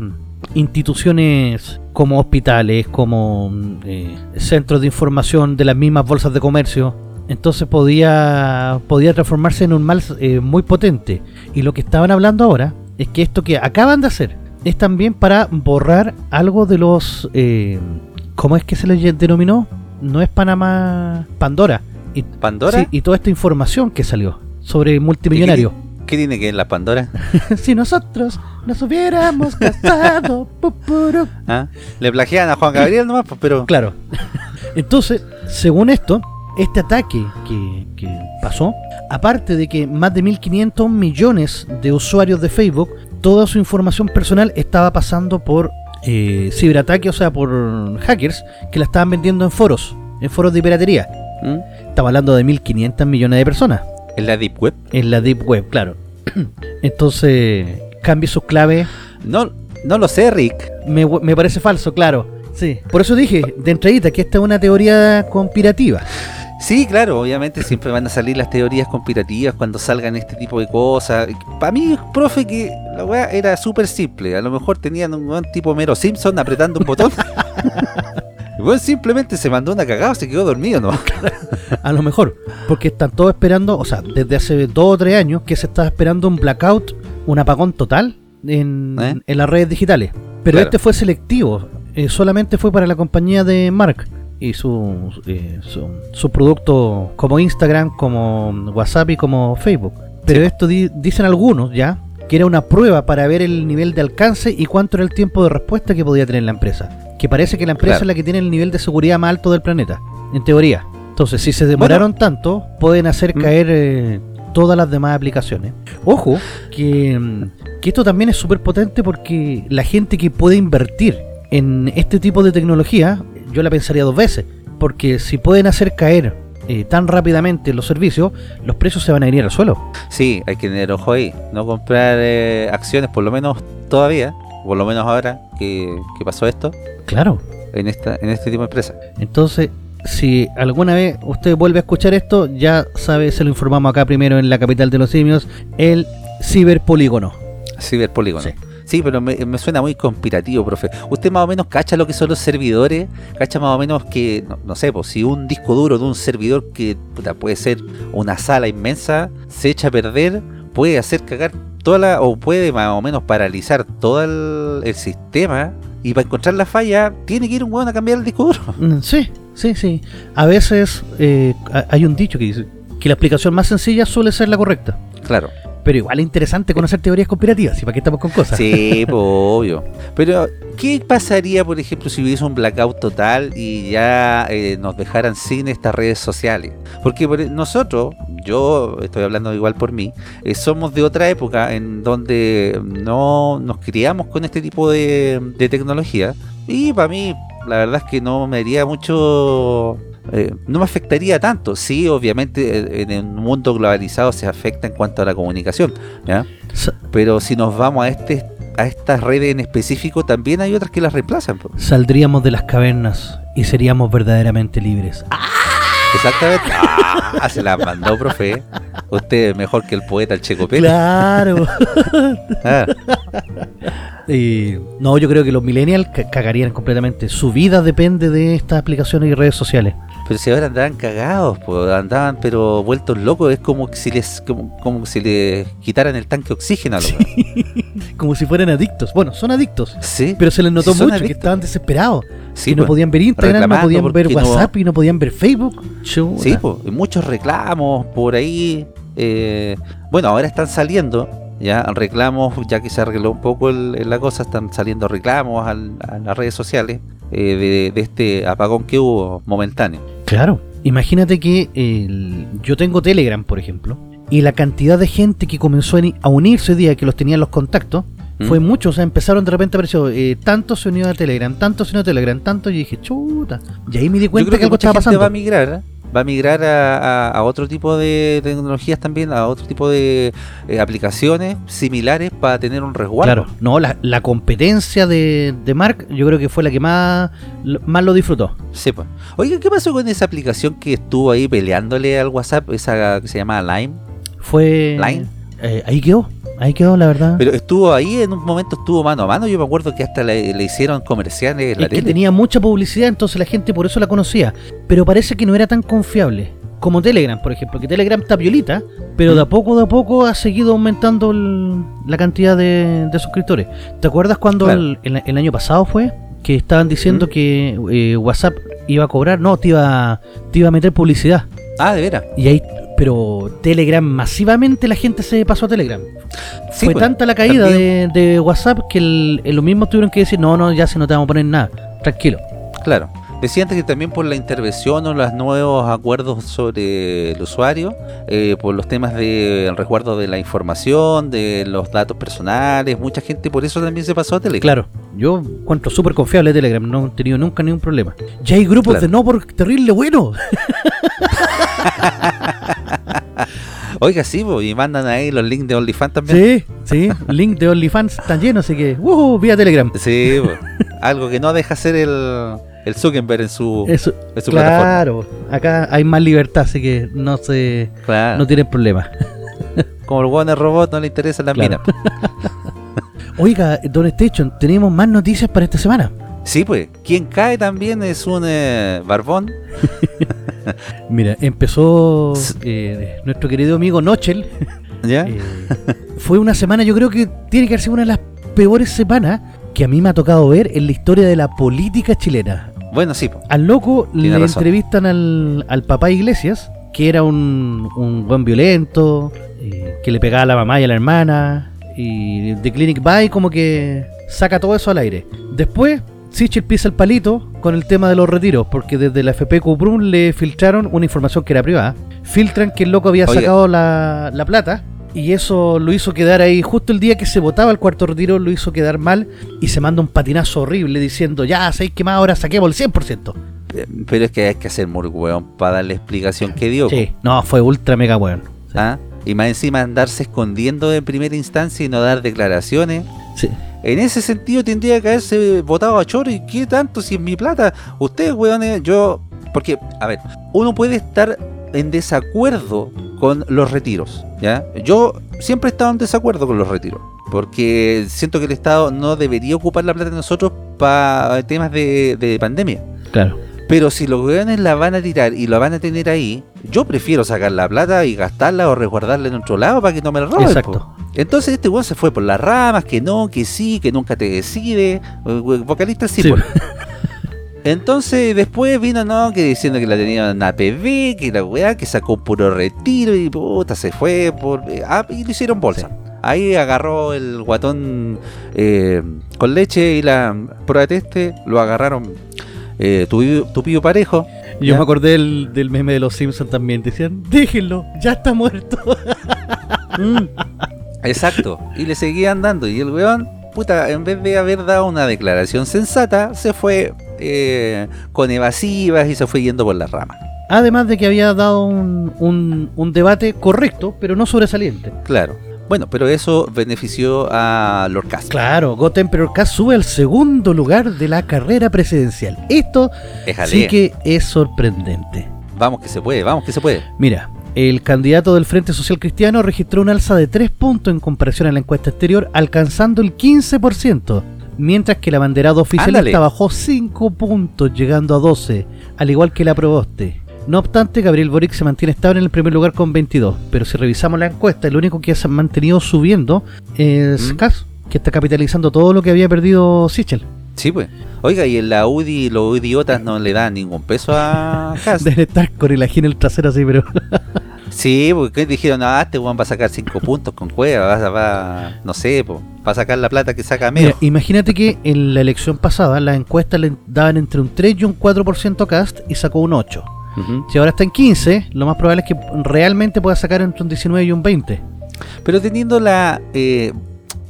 instituciones como hospitales, como eh, centros de información de las mismas bolsas de comercio. Entonces podía, podía transformarse en un mal eh, muy potente. Y lo que estaban hablando ahora es que esto que acaban de hacer es también para borrar algo de los... Eh, ¿Cómo es que se les denominó? No es Panamá... Pandora. Y, ¿Pandora? sí, y toda esta información que salió sobre multimillonarios. ¿Qué tiene que ver la Pandora? si nosotros nos hubiéramos casado. pu, puru. ¿Ah? Le plagian a Juan Gabriel nomás, pues, pero... Claro. Entonces, según esto, este ataque que, que pasó, aparte de que más de 1.500 millones de usuarios de Facebook, toda su información personal estaba pasando por eh, ciberataque, o sea, por hackers que la estaban vendiendo en foros, en foros de piratería. ¿Mm? Estaba hablando de 1.500 millones de personas. ¿En la Deep Web? En la Deep Web, claro. Entonces, cambie sus claves No, no lo sé, Rick. Me, me parece falso, claro. Sí. Por eso dije de entradita que esta es una teoría conspirativa. Sí, claro, obviamente siempre van a salir las teorías conspirativas cuando salgan este tipo de cosas. Para mí, profe, que la weá era súper simple. A lo mejor tenían un buen tipo Mero Simpson apretando un botón. Bueno, simplemente se mandó una cagada, se quedó dormido, ¿no? A lo mejor. Porque están todos esperando, o sea, desde hace dos o tres años que se está esperando un blackout, un apagón total en, ¿Eh? en las redes digitales. Pero Claro. este fue selectivo. eh, solamente fue para la compañía de Mark y su, eh, su, su producto como Instagram, como WhatsApp y como Facebook. Pero Sí. esto di- dicen algunos ya que era una prueba para ver el nivel de alcance y cuánto era el tiempo de respuesta que podía tener la empresa. Que parece que la empresa Claro. es la que tiene el nivel de seguridad más alto del planeta, en teoría. Entonces, si se demoraron tanto, pueden hacer Mm. caer eh, todas las demás aplicaciones. Ojo, que, que esto también es súper potente porque la gente que puede invertir en este tipo de tecnología, yo la pensaría dos veces. Porque si pueden hacer caer eh, tan rápidamente los servicios, los precios se van a ir al suelo. Sí, hay que tener ojo ahí. No comprar eh, acciones, por lo menos todavía, por lo menos ahora que, que pasó esto, Claro. en esta en este tipo de empresa. Entonces, si alguna vez usted vuelve a escuchar esto, ya sabe, se lo informamos acá primero en la capital de los simios, el ciberpolígono. Ciberpolígono. Sí. Sí. pero me, me suena muy conspirativo, profe. ¿Usted más o menos cacha lo que son los servidores? ¿Cacha más o menos que, no, no sé, pues si un disco duro de un servidor que puta, puede ser una sala inmensa, se echa a perder, puede hacer cagar toda la, o puede más o menos paralizar todo el, el sistema? Y para encontrar la falla, tiene que ir un hueón a cambiar el disco duro. Mm, Sí, sí, sí. A veces eh, ha- hay un dicho que dice que la explicación más sencilla suele ser la correcta. Claro. Pero igual es interesante conocer teorías conspirativas, y para qué estamos con cosas. Sí, pues, obvio. Pero, ¿qué pasaría, por ejemplo, si hubiese un blackout total y ya eh, nos dejaran sin estas redes sociales? Porque por- e, nosotros, yo estoy hablando igual por mí, eh, somos de otra época en donde no nos criamos con este tipo de, de tecnología. Y para mí, la verdad es que no me haría mucho... eh, no me afectaría tanto. Sí, obviamente eh, en un mundo globalizado se afecta en cuanto a la comunicación. Pero si nos vamos a este a estas redes en específico, también hay otras que las reemplazan. Saldríamos de las cavernas y seríamos verdaderamente libres. Exactamente. Ah, se las mandó, profe. Usted es mejor que el poeta, el Checo Pérez. Claro. Ah, Eh, no, yo creo que los millennials ca- cagarían completamente. Su vida depende de estas aplicaciones y redes sociales. pero si ahora andaban cagados, pues, andaban pero vueltos locos. Es como que si les como, como si les quitaran el tanque de oxígeno a los weones. Como si fueran adictos. Bueno, son adictos. Sí, Pero se les notó Sí, mucho que adictos. estaban desesperados. Sí, que no pues. podían ver Instagram, no podían ver no- WhatsApp y no podían ver Facebook. Sí, pues, muchos reclamos por ahí. eh, bueno, ahora están saliendo ya reclamos, ya que se arregló un poco el- la cosa, están saliendo reclamos al- a las redes sociales eh, de, de este apagón que hubo momentáneo. Claro. Imagínate que el- yo tengo Telegram, por ejemplo, y la cantidad de gente que comenzó a ni- a unirse hoy día, que los tenía en los contactos, Fue mucho, o sea, empezaron de repente apareció eh, tanto se unió a Telegram, tanto se unió a Telegram, tanto, y dije, chuta. Y ahí me di Yo cuenta creo que algo mucha estaba gente pasando. va a migrar, ¿eh? va a migrar a, a- a otro tipo de tecnologías también, a otro tipo de eh, aplicaciones similares para tener un resguardo. Claro, no, la, la competencia de, de Mark, yo creo que fue la que más, lo- más lo disfrutó. Sí, pues. Oiga, ¿qué pasó con esa aplicación que estuvo ahí peleándole al WhatsApp, esa que se llama Lime? Fue. Line. eh, ahí quedó, ahí quedó, la verdad. Pero estuvo ahí, en un momento estuvo mano a mano. Yo me acuerdo que hasta le, le hicieron comerciales en la es que tenía mucha publicidad, entonces la gente por eso la conocía. Pero parece que no era tan confiable. Como Telegram, por ejemplo, que Telegram está violita, pero de a poco de a poco ha seguido aumentando el- la cantidad de, de suscriptores. ¿Te acuerdas cuando Claro. el, el- el año pasado fue? Que estaban diciendo ¿Mm? que eh, WhatsApp iba a cobrar, no, te iba, te iba a meter publicidad. Ah, de veras. Y ahí, pero Telegram, masivamente la gente se pasó a Telegram. Sí, Fue pues, tanta la caída de, de WhatsApp que el, el- los mismos tuvieron que decir, no, no, ya se no te vamos a poner nada, tranquilo. Claro. Decía antes que también por la intervención o los nuevos acuerdos sobre el usuario, eh, por los temas del resguardo de la información, de los datos personales, mucha gente por eso también se pasó a Telegram. Claro, yo encuentro súper confiable Telegram, no he tenido nunca ningún problema. Ya hay grupos Claro. de no por terrible bueno. Oiga, sí, y mandan ahí los links de OnlyFans también. Sí, sí, link de OnlyFans están llenos, así que, ¡uh! Vía Telegram. Sí, algo que no deja hacer el, el Zuckerberg en su, Eso, en su plataforma. claro, acá hay más libertad, así que no se, Claro. no tienen problema. Como el Warner Robot no le interesa la Claro. mina. Oiga, Don Station, tenemos más noticias para esta semana. Sí, pues. Quien cae también es un eh, barbón. Mira, empezó eh, nuestro querido amigo Nochel. ¿Ya? Eh, fue una semana, yo creo que tiene que haber sido una de las peores semanas que a mí me ha tocado ver en la historia de la política chilena. Bueno, sí. Al loco Tiene le razón. entrevistan al, al papá Iglesias, que era un, un buen violento, eh, que le pegaba a la mamá y a la hermana, y The Clinic By como que saca todo eso al aire. Después, Sichel pisa el palito con el tema de los retiros, porque desde la FP Cuprum le filtraron una información que era privada. Filtran que el loco había sacado la, la plata. Y eso lo hizo quedar ahí, justo el día que se votaba el cuarto retiro, lo hizo quedar mal y se manda un patinazo horrible diciendo, ya, ¿sabéis que más ahora saquemos el 100%? Eh, Pero es que hay que hacer muy weón para darle explicación que dio. Sí, no, fue ultra mega po. ¿Ah? Y más encima andarse escondiendo en primera instancia y no dar declaraciones. Sí. En ese sentido tendría que haberse votado a Choro. ¿Y qué tanto si es mi plata? Ustedes, weones, yo... Porque, a ver, uno puede estar en desacuerdo con los retiros, ¿ya? Yo siempre he estado en desacuerdo con los retiros. Porque siento que el Estado no debería ocupar la plata de nosotros para temas de, de pandemia. Claro. Pero si los weones la van a tirar y la van a tener ahí, yo prefiero sacar la plata y gastarla o resguardarla en otro lado para que no me la roben. Exacto. po. Entonces este weón se fue por las ramas, que no, que sí, que nunca te decide. Eh, we- Vocalista sí, Sí. Entonces después vino, no, que diciendo que la tenía en APB, que la weá, que sacó un puro retiro y puta, se fue por... eh, ah, y le hicieron bolsa. Ahí agarró el guatón eh, con leche y la prueba de teste, lo agarraron eh, tupido, tupido parejo. Yo ¿Ya? me acordé del, del meme de los Simpsons también. Decían, déjenlo, ya está muerto. Exacto. Y le seguían dando. Y el weón, puta, en vez de haber dado una declaración sensata, se fue eh, con evasivas y se fue yendo por las ramas. Además de que había dado un, un, un debate correcto, pero no sobresaliente. Claro. Bueno, pero eso benefició a Lord. Claro, God Emperor Cast sube al segundo lugar de la carrera presidencial. Esto sí que es sorprendente. Vamos que se puede, vamos que se puede. Mira, el candidato del Frente Social Cristiano registró un alza de 3 puntos en comparación a la encuesta exterior, alcanzando el 15%, mientras que el abanderado oficialista Ándale. bajó 5 puntos, llegando a 12, al igual que la Proboste. No obstante, Gabriel Boric se mantiene estable en el primer lugar con 22, pero si revisamos la encuesta, el único que se ha mantenido subiendo es ¿Mm? Kass, que está capitalizando todo lo que había perdido Sichel. Sí, pues. Oiga, y en la UDI los idiotas no le dan ningún peso a Cast. Debe estar con el ají en el trasero así, pero... Sí, porque dijeron, ah, este weón va a sacar 5 puntos con cueva, va, va, no sé, po, va a sacar la plata que saca menos. imagínate que en la elección pasada las encuestas le daban entre un 3 y un 4% a Cast y sacó un 8. Si ahora está en 15, lo más probable es que realmente pueda sacar entre un 19 y un 20. Pero teniendo la, eh,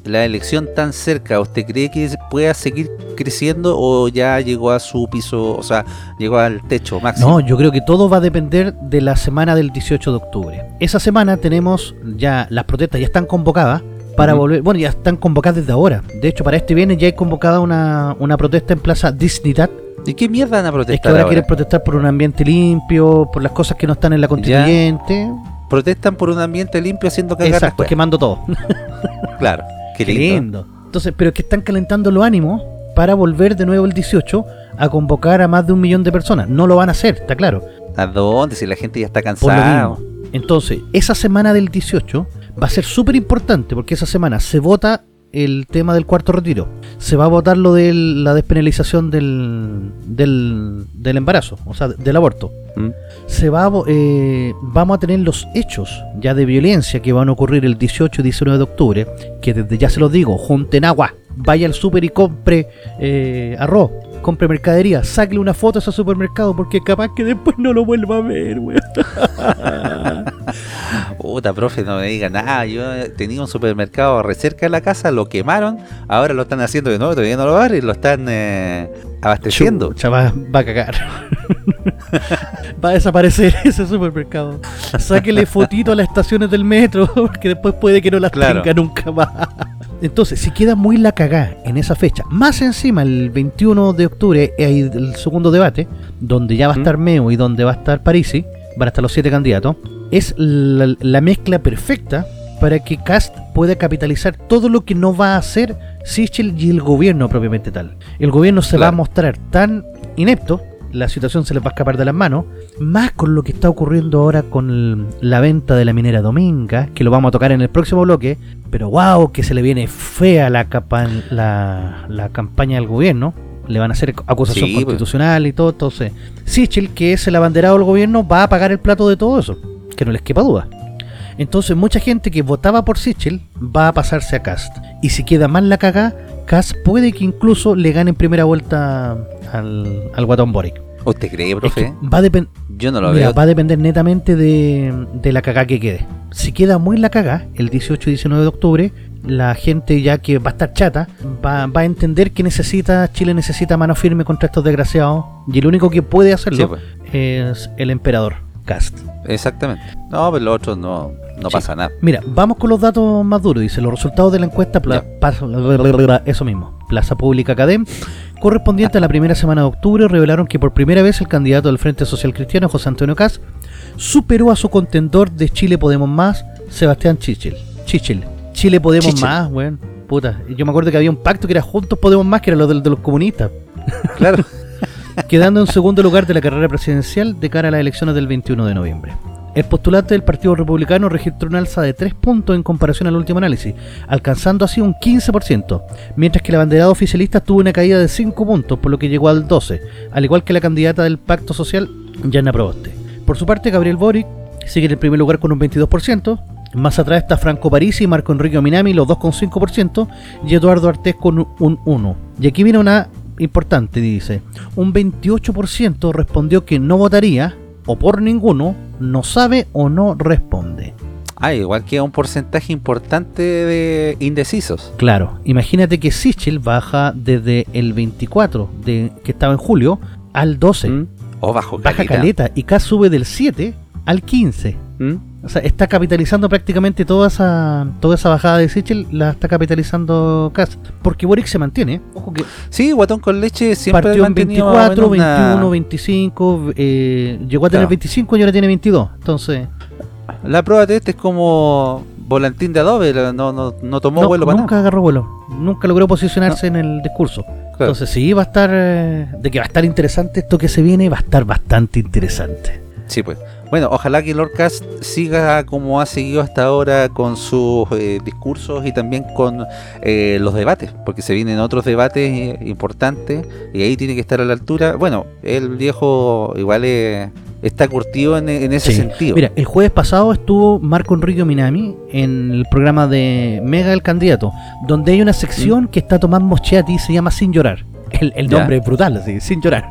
la elección tan cerca, ¿usted cree que pueda seguir creciendo o ya llegó a su piso, o sea, llegó al techo máximo? No, yo creo que todo va a depender de la semana del 18 de octubre. Esa semana tenemos ya las protestas ya están convocadas para volver, bueno, ya están convocadas desde ahora. De hecho, para este viernes ya hay convocada una, una protesta en Plaza Dignidad. ¿Y qué mierda van a Es que protestar ahora ahora? quieren protestar por un ambiente limpio, por las cosas que no están en la constituyente. Protestan por un ambiente limpio haciendo cagar Exacto, quemando todo. Claro, qué lindo. lindo. Entonces, pero es que están calentando los ánimos para volver de nuevo el 18 a convocar a más de un millón de personas. No lo van a hacer, está claro. ¿A dónde? Si la gente ya está cansada. Entonces, esa semana del 18 va a ser súper importante porque esa semana se vota el tema del cuarto retiro. Se va a votar lo de la despenalización del, del, del embarazo, o sea, del aborto. ¿Mm? Se va a eh, vamos a tener los hechos ya de violencia que van a ocurrir el 18 y 19 de octubre, que desde ya se los digo, junten agua, vaya al súper y compre eh, arroz, compre mercadería, sacle una foto a ese supermercado porque capaz que después no lo vuelva a ver, weón. Puta, profe, no me diga nada. Yo tenía un supermercado re cerca de la casa, lo quemaron, ahora lo están haciendo de nuevo, todavía no lo abren, lo están eh, abasteciendo. Chucha, va, va a cagar. va a desaparecer ese supermercado. Sáquele fotito a las estaciones del metro, porque después puede que no las Claro. tenga nunca más. Entonces, si queda muy la cagá en esa fecha, más encima el 21 de octubre hay el segundo debate, donde ya va a estar Meo y donde va a estar Parisi, van a estar los siete candidatos, es la, la mezcla perfecta para que Cast pueda capitalizar todo lo que no va a hacer Sichel y el gobierno propiamente tal. El gobierno se va a mostrar tan inepto, la situación se les va a escapar de las manos, más con lo que está ocurriendo ahora con el- la venta de la minera Dominga, que lo vamos a tocar en el próximo bloque, pero wow, que se le viene fea la, capa- la, la campaña del gobierno. Le van a hacer acusación Sí, pues. constitucional y todo. Entonces, Sichel, que es el abanderado del gobierno, va a pagar el plato de todo eso. Que no les quepa duda. Entonces, mucha gente que votaba por Sichel va a pasarse a Cast. Y si queda mal la cagá, Cast puede que incluso le gane en primera vuelta al, al Guatón Boric. ¿Usted cree, Es que profe? va a. Yo no lo Mira, veo. va a depender netamente de, de la cagá que quede. Si queda muy la cagá, el 18 y 19 de octubre, la gente ya que va a estar chata, va, va a entender que necesita, Chile necesita mano firme contra estos desgraciados, y el único que puede hacerlo Sí, pues. es el emperador Exactamente. No, pero los otros no, no Sí. pasa nada. Mira, vamos con los datos más duros. Dice, los resultados de la encuesta, pla- eso mismo, Plaza Pública Academ, correspondiente a la primera semana de octubre, revelaron que por primera vez el candidato del Frente Social Cristiano, José Antonio Caz, superó a su contendor de Chile Podemos Más, Sebastián Chichel. Chichel. Chile Podemos. Más, weón. Puta, yo me acuerdo que había un pacto que era Juntos Podemos Más, que era lo de, de los comunistas. Claro. quedando en segundo lugar de la carrera presidencial de cara a las elecciones del 21 de noviembre. El postulante del Partido Republicano registró una alza de 3 puntos en comparación al último análisis, alcanzando así un 15%, mientras que la banderada oficialista tuvo una caída de 5 puntos, por lo que llegó al 12, al igual que la candidata del Pacto Social, Yana Proboste. Por su parte, Gabriel Boric sigue en el primer lugar con un 22%, más atrás está Franco Parisi y Marco Enrique Minami, los dos con 5%, y Eduardo Artés con un 1%. Y aquí viene una importante, dice, un 28% respondió que no votaría, o por ninguno, no sabe o no responde. Ah, igual que un porcentaje importante de indecisos. Claro, imagínate que Sichel baja desde el 24, de, que estaba en julio, al 12. ¿Mm? O bajo Baja caleta. caleta y K sube del 7 al 15. ¿Mm? O sea, está capitalizando prácticamente toda esa toda esa bajada de Sichel, la está capitalizando Kass. Porque Boric se mantiene. Ojo que Sí, guatón con leche siempre partió en mantenido 24, bueno, una- 21, 25, eh, llegó a tener Claro. 25 y ahora tiene 22. Entonces, La prueba de este es como volantín de Adobe, no, no, no tomó no, vuelo para nunca agarró vuelo. Nunca logró posicionarse en el discurso. Claro. Entonces, sí, va a estar. eh, de que va a estar interesante esto que se viene, va a estar bastante interesante. Sí, pues. Bueno, ojalá que Lord Cast siga como ha seguido hasta ahora con sus eh, discursos y también con eh, los debates, porque se vienen otros debates eh, importantes y ahí tiene que estar a la altura. Bueno, el viejo igual eh, está curtido en, en ese Sí. sentido. Mira, el jueves pasado estuvo Marco Enrique Minami en el programa de Mega el Candidato, donde hay una sección que está tomando Moscheati y se llama Sin Llorar. El, nombre es brutal, así, Sin Llorar.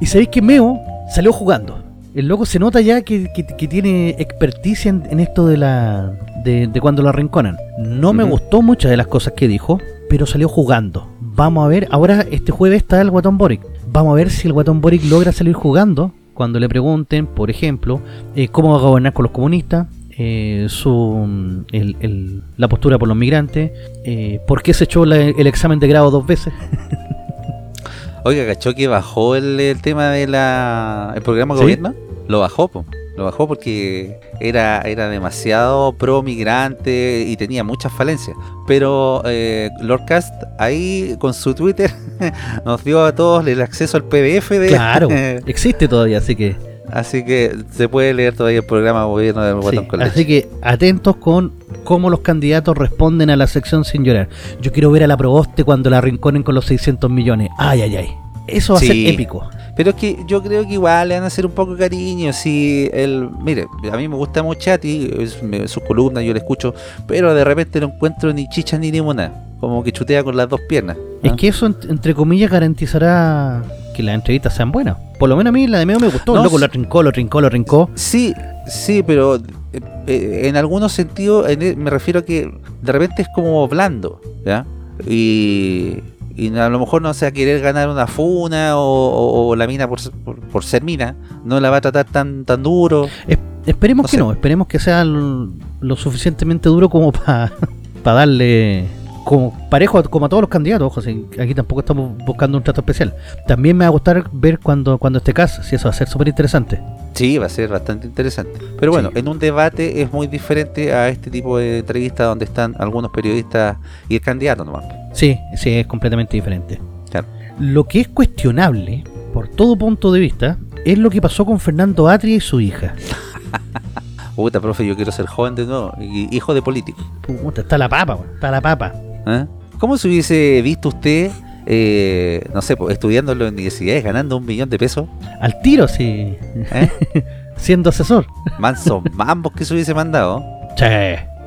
Y sabéis que Meo salió jugando. El loco se nota ya que, que- que tiene experticia en, en esto de la de, de cuando lo arrinconan. No me gustó muchas de las cosas que dijo, pero salió jugando. Vamos a ver, ahora este jueves está el Guatón Boric. Vamos a ver si el Guatón Boric logra salir jugando cuando le pregunten, por ejemplo, eh, cómo va a gobernar con los comunistas, eh, su el- el- la postura por los migrantes, eh, por qué se echó la- el examen de grado dos veces. Oiga, ¿cachó que bajó el, el tema de la el programa de ¿Sí? gobierno? Lo bajó, po. Lo bajó porque era, era demasiado pro migrante y tenía muchas falencias. Pero eh, Lord Cast ahí con su Twitter nos dio a todos el acceso al PDF de Claro, existe todavía, así que Así que se puede leer todavía el programa de gobierno del Sí, Guatón con así que atentos con cómo los candidatos responden a la sección sin llorar. Yo quiero ver a la Proboste cuando la rinconen con los 600 millones. Ay, ay, ay. Eso va Sí. a ser épico. Pero es que yo creo que igual le van a hacer un poco de cariño. Si el, mire, a mí me gusta mucho a ti, es- me- sus columnas yo le escucho, pero de repente no encuentro ni chicha ni limonada. Como que chutea con las dos piernas. Es que eso, ent- entre comillas, garantizará que las entrevistas sean buenas. Por lo menos a mí la de Meo me gustó. No, Loco, lo trincó, lo trincó, lo trincó. Sí, sí, pero eh, eh, en algunos sentidos en e- me refiero a que de repente es como blando, ¿ya? Y, y a lo mejor no sea querer ganar una funa o, o- o la mina por, ser- por, por ser mina, no la va a tratar tan tan duro. Es- esperemos No que sé. no, esperemos que sea lo, lo suficientemente duro como para darle como parejo a- como a todos los candidatos. Ojo, si aquí tampoco estamos buscando un trato especial. También me va a gustar ver cuando, cuando esté caso, si eso va a ser súper interesante. Sí, va a ser bastante interesante. Pero bueno, Sí. en un debate es muy diferente a este tipo de entrevistas donde están algunos periodistas y el candidato nomás. Sí, sí, es completamente diferente. Claro. Lo que es cuestionable, por todo punto de vista, es lo que pasó con Fernando Atria y su hija. Puta, profe, yo quiero ser joven de nuevo, y hijo de político. Puta, está la papa, está la papa. ¿Eh? ¿Cómo se hubiese visto usted, eh, no sé, estudiando en la universidad ganando un millón de pesos? Al tiro, sí. ¿Eh? Siendo asesor. Manso mambos que se hubiese mandado. Sí,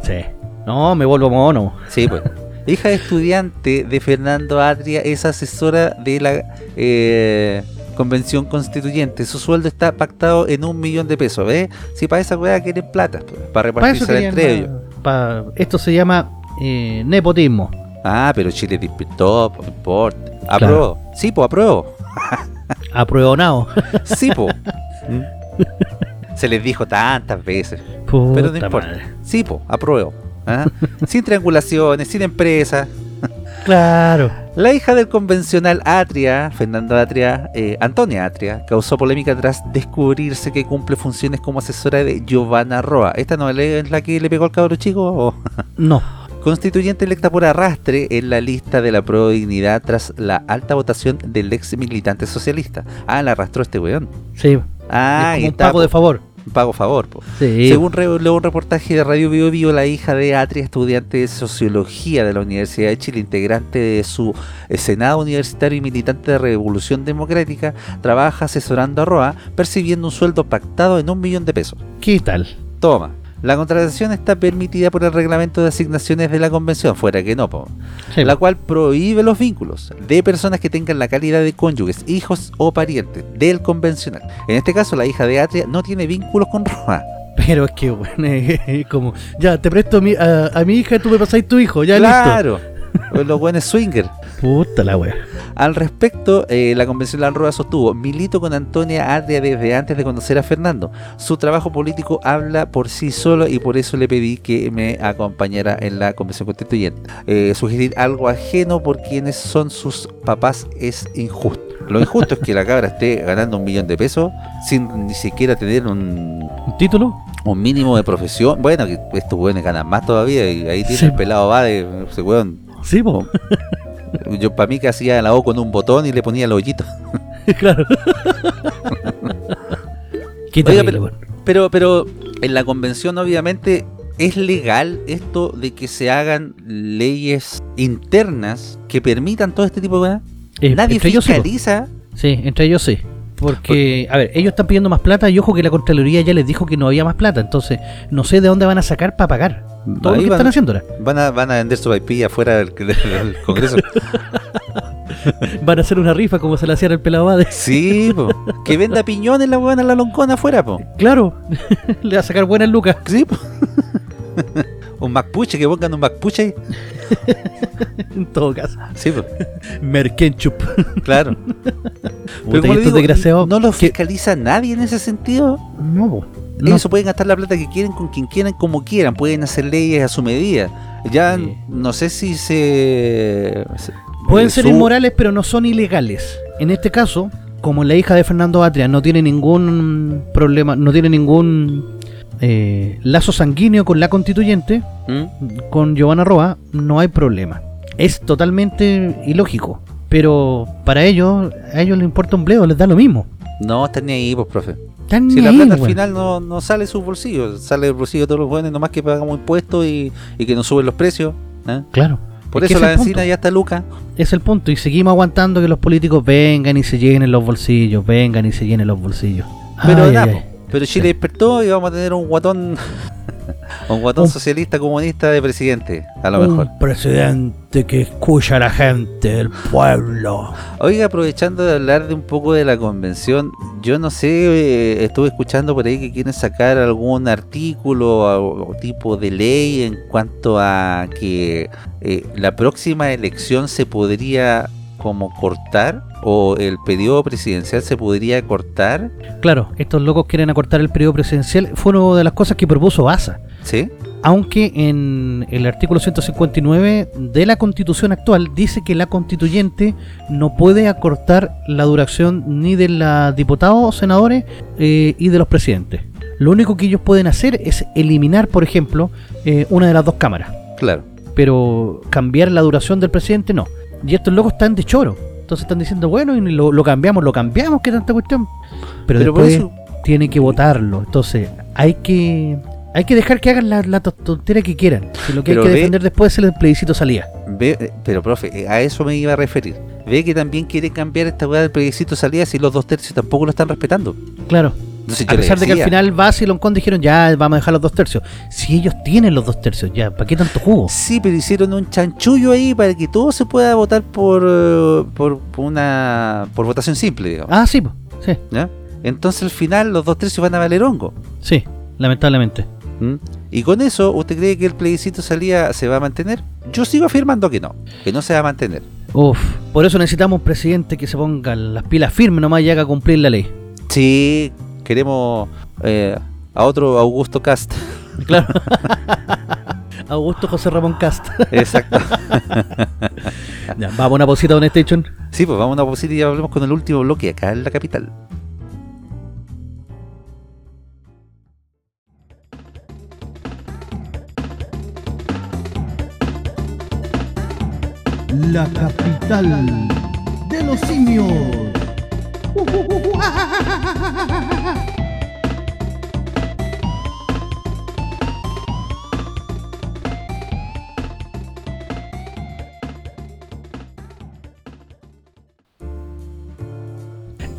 sí. No, me vuelvo mono. Sí, pues. Hija de estudiante de Fernando Adria es asesora de la eh, convención constituyente. Su sueldo está pactado en un millón de pesos. ¿Ves? Si para esa weá quieren plata, pues, para repartirse entre ellos. esto se llama eh, nepotismo. Ah, pero Chile despertó, no importa. Apruebo. Sí, pues apruebo. Apruebonado. Sí, pues. Se les dijo tantas veces. Puta Pero no importa. madre. Sí, po, apruebo. ¿Ah? sin triangulaciones, sin empresa. Claro. La hija del convencional Atria, Fernando Atria, eh, Antonia Atria, causó polémica tras descubrirse que cumple funciones como asesora de Giovanna Roa. ¿Esta no es la que le pegó al cabro chico? o? No. Constituyente electa por arrastre en la lista de la Pro Dignidad tras la alta votación del ex militante socialista. Ah, la arrastró este weón. Sí. Ah, es y como un pago de favor. Pago favor. po. Sí. Según reveló un reportaje de Radio Bio Bio, la hija de Atria, estudiante de Sociología de la Universidad de Chile, integrante de su eh, Senado Universitario y militante de Revolución Democrática, trabaja asesorando a Roa, percibiendo un sueldo pactado en un millón de pesos. ¿Qué tal? Toma. La contratación está permitida por el reglamento de asignaciones de la convención, fuera que no, po, Sí, la cual prohíbe los vínculos de personas que tengan la calidad de cónyuges, hijos o parientes del convencional. En este caso, la hija de Atria no tiene vínculos con Roa. Pero es que, bueno, es como, ya, te presto a mi, a, a mi hija y tú me pasáis tu hijo, ya listo. claro. Los buenos swinger. Puta la wea. Al respecto, eh, la convención de Roa sostuvo, milito con Antonia Adria desde antes de conocer a Fernando. Su trabajo político habla por sí solo y por eso le pedí que me acompañara en la convención constituyente. Eh, sugerir algo ajeno por quienes son sus papás es injusto. Lo injusto es que la cabra esté ganando un millón de pesos sin ni siquiera tener un, ¿Un título? un mínimo de profesión. Bueno, que estos weones ganan más todavía y ahí tiene Sí. el pelado va de ese weón. Sí, po. Yo para mí que hacía la O con un botón y le ponía el hoyito. claro. Qué Oiga, terrible, pero-. Pero, pero en la convención obviamente es legal esto de que se hagan leyes internas que permitan todo este tipo de cosas. Eh, Nadie entre ellos fiscaliza. Sí, entre ellos sí. Porque, a ver, ellos están pidiendo más plata y ojo que la Contraloría ya les dijo que no había más plata. Entonces, no sé de dónde van a sacar para pagar. Todo lo que van, están haciendo ahora. van a, van a vender su IP afuera del, Congreso. Van a hacer una rifa como se le hacía al pelado. Sí, po. Que venda piñones la buena la loncona afuera, po. Claro, le va a sacar buenas lucas. Sí, po. un Macpuche, que pongan un Macpuche ahí. En todo caso. Sí. Merkenchup. Claro. Y como digo, desgraciados no lo que- fiscaliza nadie en ese sentido. No, po. No, Ellos pueden gastar la plata que quieren con quien quieran, como quieran. Pueden hacer leyes a su medida. Ya Sí. no sé si se... se- Pueden ser inmorales, pero no son ilegales. En este caso, como la hija de Fernando Atria no tiene ningún problema, no tiene ningún eh, lazo sanguíneo con la constituyente, ¿Mm? con Giovanna Roa, no hay problema. Es totalmente ilógico. Pero para ellos, a ellos les importa un bledo, les da lo mismo. No, están ni ahí, pues, profe. Están Si ni la ahí, plata al final no, no sale de sus bolsillos, sale del bolsillo de todos los buenos, nomás que pagamos impuestos y, y que nos suben los precios. ¿eh? Claro. Por Es eso la punto. ya está Luca. Es el punto. Y seguimos aguantando que los políticos vengan y se llenen los bolsillos, vengan y se llenen los bolsillos. Pero Ay, nada, ay. Pero Chile despertó y vamos a tener un guatón, un guatón Un- socialista comunista de presidente, a lo un mejor. presidente que escucha a la gente, del pueblo. Oiga, aprovechando de hablar de un poco de la convención, yo no sé, eh, estuve escuchando por ahí que quieren sacar algún artículo o, o tipo de ley en cuanto a que eh, la próxima elección se podría como cortar o el periodo presidencial se podría cortar, Claro, estos locos quieren acortar el periodo presidencial. Fue una de las cosas que propuso Baza. ¿sí? Aunque en el artículo 159 de la constitución actual dice que la constituyente no puede acortar la duración ni de los diputados, senadores eh, y de los presidentes. Lo único que ellos pueden hacer es eliminar, por ejemplo, eh, una de las dos cámaras. Claro. Pero cambiar la duración del presidente no. Y estos locos están de choro. Entonces están diciendo, bueno, y lo, lo cambiamos, lo cambiamos, que tanta cuestión. Pero, después eso- tienen que votarlo. Entonces hay que hay que dejar que hagan la, la to- tontera que quieran. Si lo que Pero hay que ve- defender después es el plebiscito salía. Ve, eh, pero profe, eh, a eso me iba a referir. Ve que también quiere cambiar esta weá del plebiscito salida si los dos tercios tampoco lo están respetando. Claro. Entonces A pesar de que al final Vaz y Loncón dijeron, ya vamos a dejar los dos tercios. Si ellos tienen los dos tercios, ya, ¿para qué tanto jugo? Sí, pero hicieron un chanchullo ahí para que todo se pueda votar por, por, por una por votación simple, digamos. Ah, sí, sí, ¿ya? Entonces al final los dos tercios van a valer hongo. sí, lamentablemente. ¿Mm? Y con eso, ¿usted cree que el plebiscito salida se va a mantener? Yo sigo afirmando que no, que no se va a mantener. Uf, por eso necesitamos un presidente que se ponga las pilas firmes nomás y haga cumplir la ley. Sí, queremos eh, a otro Augusto Cast. Claro. Augusto José Ramón Cast. Exacto. ya, vamos a una pausita, Don Station. Sí, pues vamos a una pausita y ya volvemos con el último bloque acá en la capital. La capital de los simios.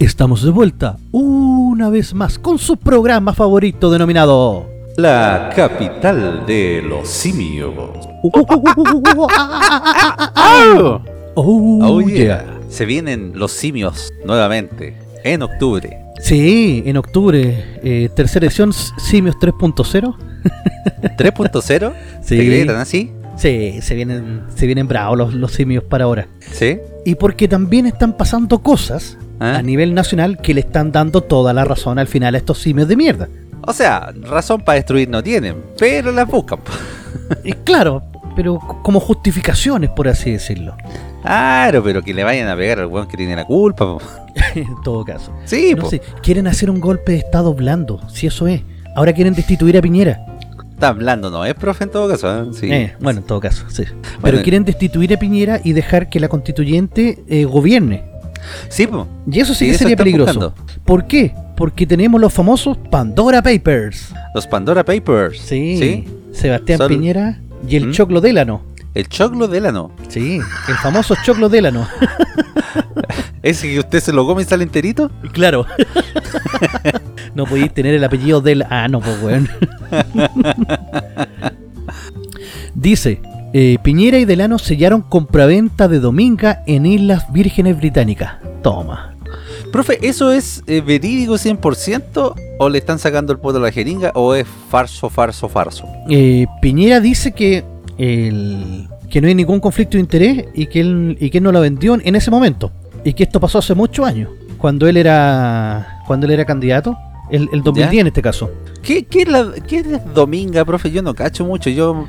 Estamos de vuelta una vez más con su programa favorito denominado La capital de los simios. Oh, Oh, yeah. Se vienen los simios nuevamente en octubre. Sí, en octubre, eh, tercera edición Simios 3.0. 3.0. Sí. ¿Te crees así? Sí, se vienen, se vienen bravos los, los simios para ahora. ¿Sí? Y porque también están pasando cosas ¿Ah? a nivel nacional que le están dando toda la razón al final a estos simios de mierda. O sea, razón para destruir no tienen, pero las buscan. Y claro, pero como justificaciones, por así decirlo. Claro, pero que le vayan a pegar al weón que tiene la culpa. po. en todo caso. Sí, No po. sé, quieren hacer un golpe de estado blando, si eso es. Ahora quieren destituir a Piñera. Está hablando, ¿no? Es profe en todo caso. ¿eh? Sí. Eh, bueno, en todo caso, sí. Pero Bueno, quieren destituir a Piñera y dejar que la constituyente eh, gobierne. Sí, po. Y eso sí, Sí, que sería peligroso. buscando. ¿Por qué? Porque tenemos los famosos Pandora Papers. Los Pandora Papers. Sí. Sebastián Piñera y el ¿Mm? Choclo Délano. El choclo Delano. Sí, el famoso Choclo Délano. Ese que usted se lo come y sale enterito. claro. no podéis tener el apellido del... Ah, no, pues, weón. Dice Eh, Piñera y Delano sellaron compraventa de Dominga en Islas Vírgenes Británicas. Toma. Profe, ¿eso es eh, verídico 100% o le están sacando el poto a la jeringa o es farso, farso, farso? Eh, Piñera dice que el, que no hay ningún conflicto de interés y que él, y que él no la vendió en ese momento. Y que esto pasó hace muchos años, cuando él era cuando él era candidato, el, el 2010 ¿Ya? en este caso. ¿Qué, qué, es la- qué es Dominga, profe? Yo no cacho mucho. Yo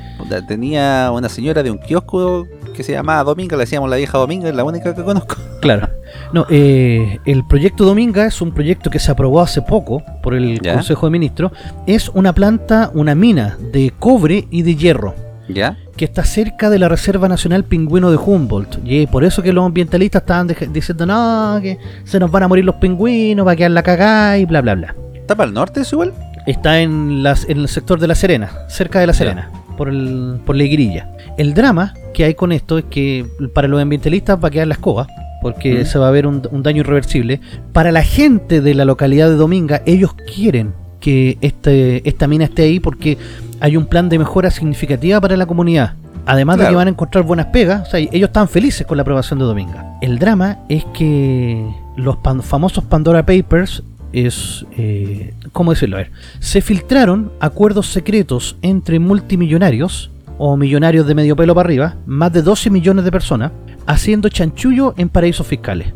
tenía una señora de un kiosco que se llamaba Dominga, le decíamos la vieja Dominga, es la única que conozco. Claro. No, eh, el proyecto Dominga es un proyecto que se aprobó hace poco por el ¿Ya? Consejo de Ministros. Es una planta, una mina de cobre y de hierro ¿Ya? Que está cerca de la Reserva Nacional Pingüino de Humboldt. Y es por eso que los ambientalistas estaban diciendo, no, que se nos van a morir los pingüinos, va a quedar la cagada y bla, bla, bla. ¿Está para el norte eso igual? Está en, las, en el sector de La Serena, cerca de La. Serena, por, el, por la Iguirilla. El drama que hay con esto es que para los ambientalistas va a quedar la escoba, porque Mm. se va a ver un, un daño irreversible. Para la gente de la localidad de Dominga, ellos quieren que este, esta mina esté ahí porque hay un plan de mejora significativa para la comunidad. Además de que van a encontrar buenas pegas, o sea, ellos están felices con la aprobación de Dominga. El drama es que los pan- famosos Pandora Papers es, eh, ¿cómo decirlo? A ver, se filtraron acuerdos secretos entre multimillonarios o millonarios de medio pelo para arriba, más de 12 millones de personas, haciendo chanchullo en paraísos fiscales.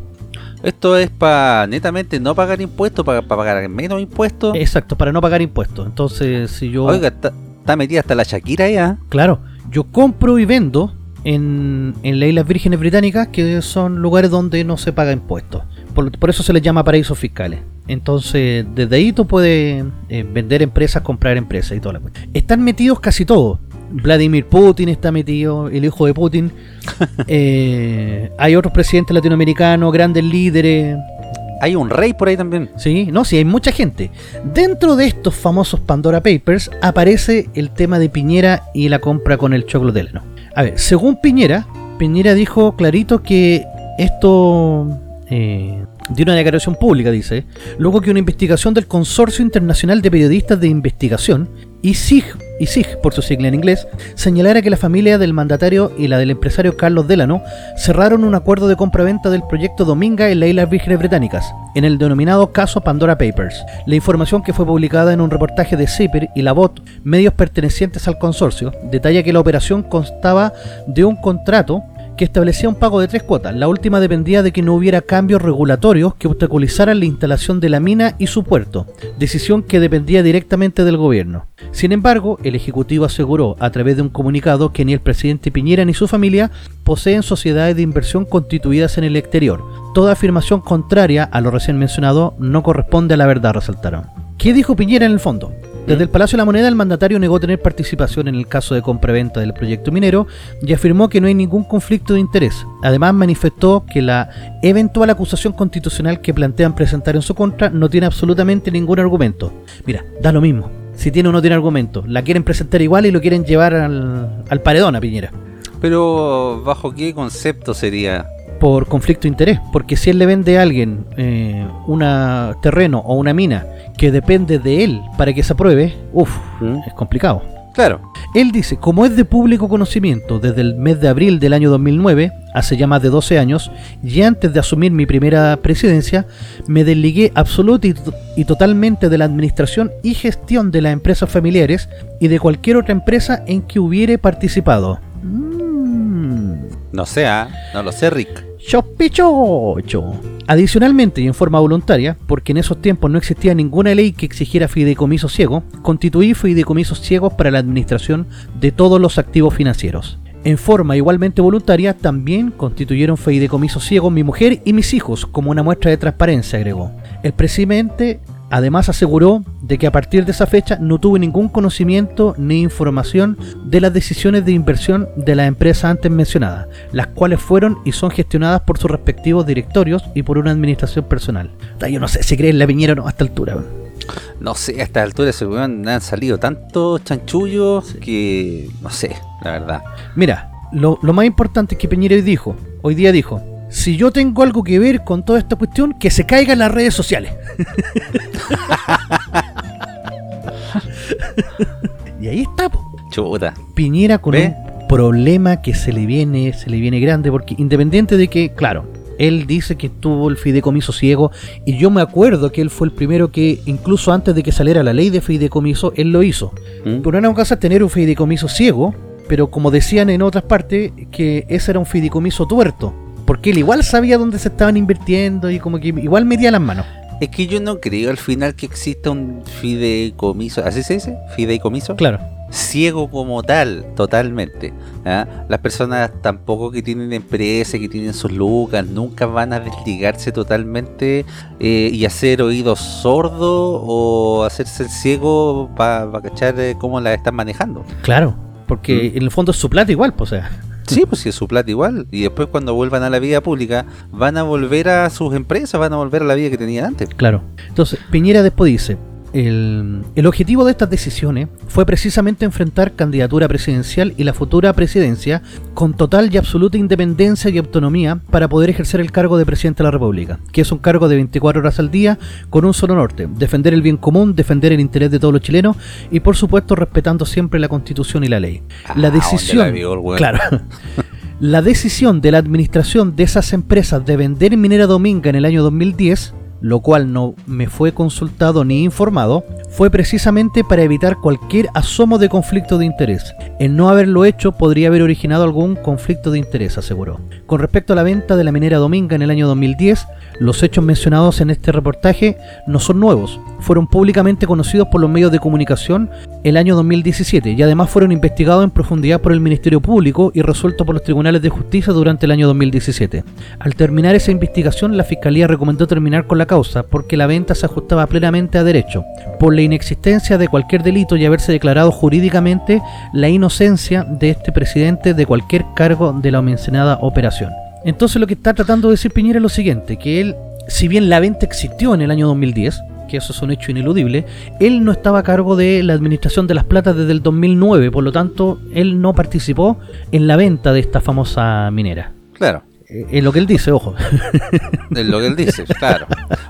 Esto es para netamente no pagar impuestos, para pagar menos impuestos. Exacto, para no pagar impuestos. Entonces, si yo... Oiga, está, metida hasta la Shakira ya. Claro, yo compro y vendo en, en las Islas Vírgenes Británicas, que son lugares donde no se paga impuestos. Por, por eso se les llama paraísos fiscales. Entonces, desde ahí tú puedes eh, vender empresas, comprar empresas y toda la cuestión. Están metidos casi todos. Vladimir Putin está metido, el hijo de Putin. Eh, hay otros presidentes latinoamericanos, grandes líderes. Hay un rey por ahí también. Sí, no, sí, hay mucha gente. Dentro de estos famosos Pandora Papers aparece el tema de Piñera y la compra con el choclo Delano. A ver, según Piñera, Piñera dijo clarito que esto eh, una declaración pública, dice, luego que una investigación del Consorcio Internacional de Periodistas de Investigación, ISIG, ISIG por su sigla en inglés, señalara que la familia del mandatario y la del empresario Carlos Delano cerraron un acuerdo de compraventa del proyecto Dominga en las Islas Vírgenes Británicas, en el denominado caso Pandora Papers. La información que fue publicada en un reportaje de CIPER y la BOT, medios pertenecientes al consorcio, detalla que la operación constaba de un contrato que establecía un pago de tres cuotas. La última dependía de que no hubiera cambios regulatorios que obstaculizaran la instalación de la mina y su puerto, decisión que dependía directamente del gobierno. Sin embargo, el Ejecutivo aseguró a través de un comunicado que ni el presidente Piñera ni su familia poseen sociedades de inversión constituidas en el exterior. Toda afirmación contraria a lo recién mencionado no corresponde a la verdad, resaltaron. ¿Qué dijo Piñera en el fondo? Desde el Palacio de la Moneda, el mandatario negó tener participación en el caso de compraventa del proyecto minero y afirmó que no hay ningún conflicto de interés. Además, manifestó que la eventual acusación constitucional que plantean presentar en su contra no tiene absolutamente ningún argumento. Mira, da lo mismo. Si tiene o no tiene argumento, la quieren presentar igual y lo quieren llevar al, al paredón a Piñera. Pero, ¿bajo qué concepto sería? Por conflicto de interés, porque si él le vende a alguien eh, un terreno o una mina que depende de él para que se apruebe, uff, ¿Mm? es complicado. Claro. Él dice, como es de público conocimiento desde el mes de abril del año 2009, hace ya más de 12 años, y antes de asumir mi primera presidencia, me desligué absoluta y, to- y totalmente de la administración y gestión de las empresas familiares y de cualquier otra empresa en que hubiere participado. Mm. No sé, ¿ah? no lo sé, Rick. Chopichocho. Adicionalmente y en forma voluntaria, porque en esos tiempos no existía ninguna ley que exigiera fideicomiso ciego, constituí fideicomisos ciegos para la administración de todos los activos financieros. En forma igualmente voluntaria, también constituyeron fideicomisos ciegos mi mujer y mis hijos como una muestra de transparencia, agregó. El presidente además aseguró de que a partir de esa fecha no tuvo ningún conocimiento ni información de las decisiones de inversión de la empresa antes mencionada, las cuales fueron y son gestionadas por sus respectivos directorios y por una administración personal. Yo no sé si creen la viñera o no a esta altura. No sé, a esta altura weón han salido tantos chanchullos que. No sé, la verdad. Mira, lo, lo más importante es que Piñera hoy dijo, hoy día dijo, si yo tengo algo que ver con toda esta cuestión, que se caiga en las redes sociales. y ahí está, po. Chuta. Piñera con ¿Ve? un problema que se le viene, se le viene grande, porque independiente de que, claro, él dice que tuvo el fideicomiso ciego y yo me acuerdo que él fue el primero que, incluso antes de que saliera la ley de fideicomiso, él lo hizo. ¿Mm? Pero una cosa tener un fideicomiso ciego, pero como decían en otras partes, que ese era un fideicomiso tuerto. Porque él igual sabía dónde se estaban invirtiendo y como que igual metía las manos. Es que yo no creo al final que exista un fideicomiso, ¿así se dice? ¿Fideicomiso? Claro. Ciego como tal, totalmente. ¿ah? Las personas tampoco que tienen empresas, que tienen sus lucas, nunca van a desligarse totalmente eh, y hacer oídos sordos o hacerse el ciego para cachar eh, cómo la están manejando. Claro. Porque en el fondo es su plata igual, pues, o sea. Sí, pues si es su plata igual. Y después cuando vuelvan a la vida pública, van a volver a sus empresas, van a volver a la vida que tenían antes. Claro. Entonces, Piñera después dice, el, el objetivo de estas decisiones fue precisamente enfrentar candidatura presidencial y la futura presidencia con total y absoluta independencia y autonomía para poder ejercer el cargo de presidente de la República, que es un cargo de 24 horas al día con un solo norte, defender el bien común, defender el interés de todos los chilenos y por supuesto respetando siempre la constitución y la ley. La Ah, decisión... ¿dónde la vio weón? Claro. La decisión de la administración de esas empresas de vender Minera Dominga en el año 2010, lo cual no me fue consultado ni informado, fue precisamente para evitar cualquier asomo de conflicto de interés. El no haberlo hecho podría haber originado algún conflicto de interés, aseguró. Con respecto a la venta de la minera Dominga en el año 2010, los hechos mencionados en este reportaje no son nuevos, fueron públicamente conocidos por los medios de comunicación el año 2017 y además fueron investigados en profundidad por el Ministerio Público y resueltos por los tribunales de justicia durante el año 2017. Al terminar esa investigación, la Fiscalía recomendó terminar con la causa porque la venta se ajustaba plenamente a derecho, por la inexistencia de cualquier delito y haberse declarado jurídicamente la inocencia de este presidente de cualquier cargo de la mencionada operación. Entonces lo que está tratando de decir Piñera es lo siguiente, que él, si bien la venta existió en el año 2010, que eso es un hecho ineludible, él no estaba a cargo de la administración de las platas desde el 2009, por lo tanto, él no participó en la venta de esta famosa minera. Claro. Es lo que él dice, ojo. Es lo que él dice, claro.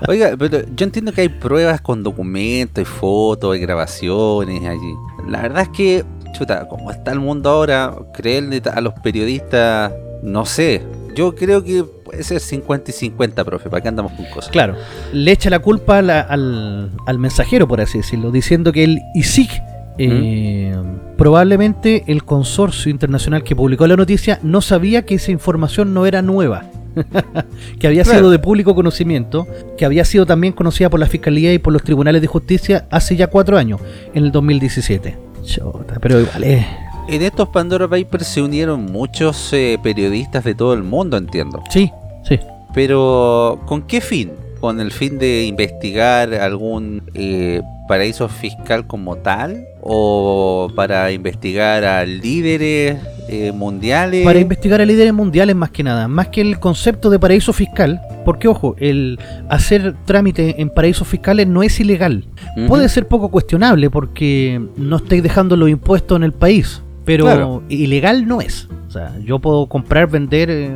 Oiga, pero yo entiendo que hay pruebas con documentos, hay fotos, hay grabaciones allí. La verdad es que, chuta, como está el mundo ahora, creerle a los periodistas, no sé. Yo creo que puede ser 50 y 50, profe, ¿para qué andamos con cosas? Claro, le echa la culpa la- al, al mensajero, por así decirlo, diciendo que el ISIC, eh, probablemente el consorcio internacional que publicó la noticia, no sabía que esa información no era nueva. que había Claro. sido de público conocimiento, que había sido también conocida por la Fiscalía y por los tribunales de justicia hace ya cuatro años, en el 2017. Chota, pero igual es... En estos Pandora Papers se unieron muchos eh, periodistas de todo el mundo, entiendo. Sí, sí. Pero, ¿con qué fin? ¿Con el fin de investigar algún eh, paraíso fiscal como tal? ¿O para investigar a líderes eh, mundiales? Para investigar a líderes mundiales más que nada, más que el concepto de paraíso fiscal, porque ojo, el hacer trámite en paraísos fiscales no es ilegal. Puede ser poco cuestionable porque no estáis dejando los impuestos en el país, pero Claro. ilegal no es. O sea, yo puedo comprar, vender eh,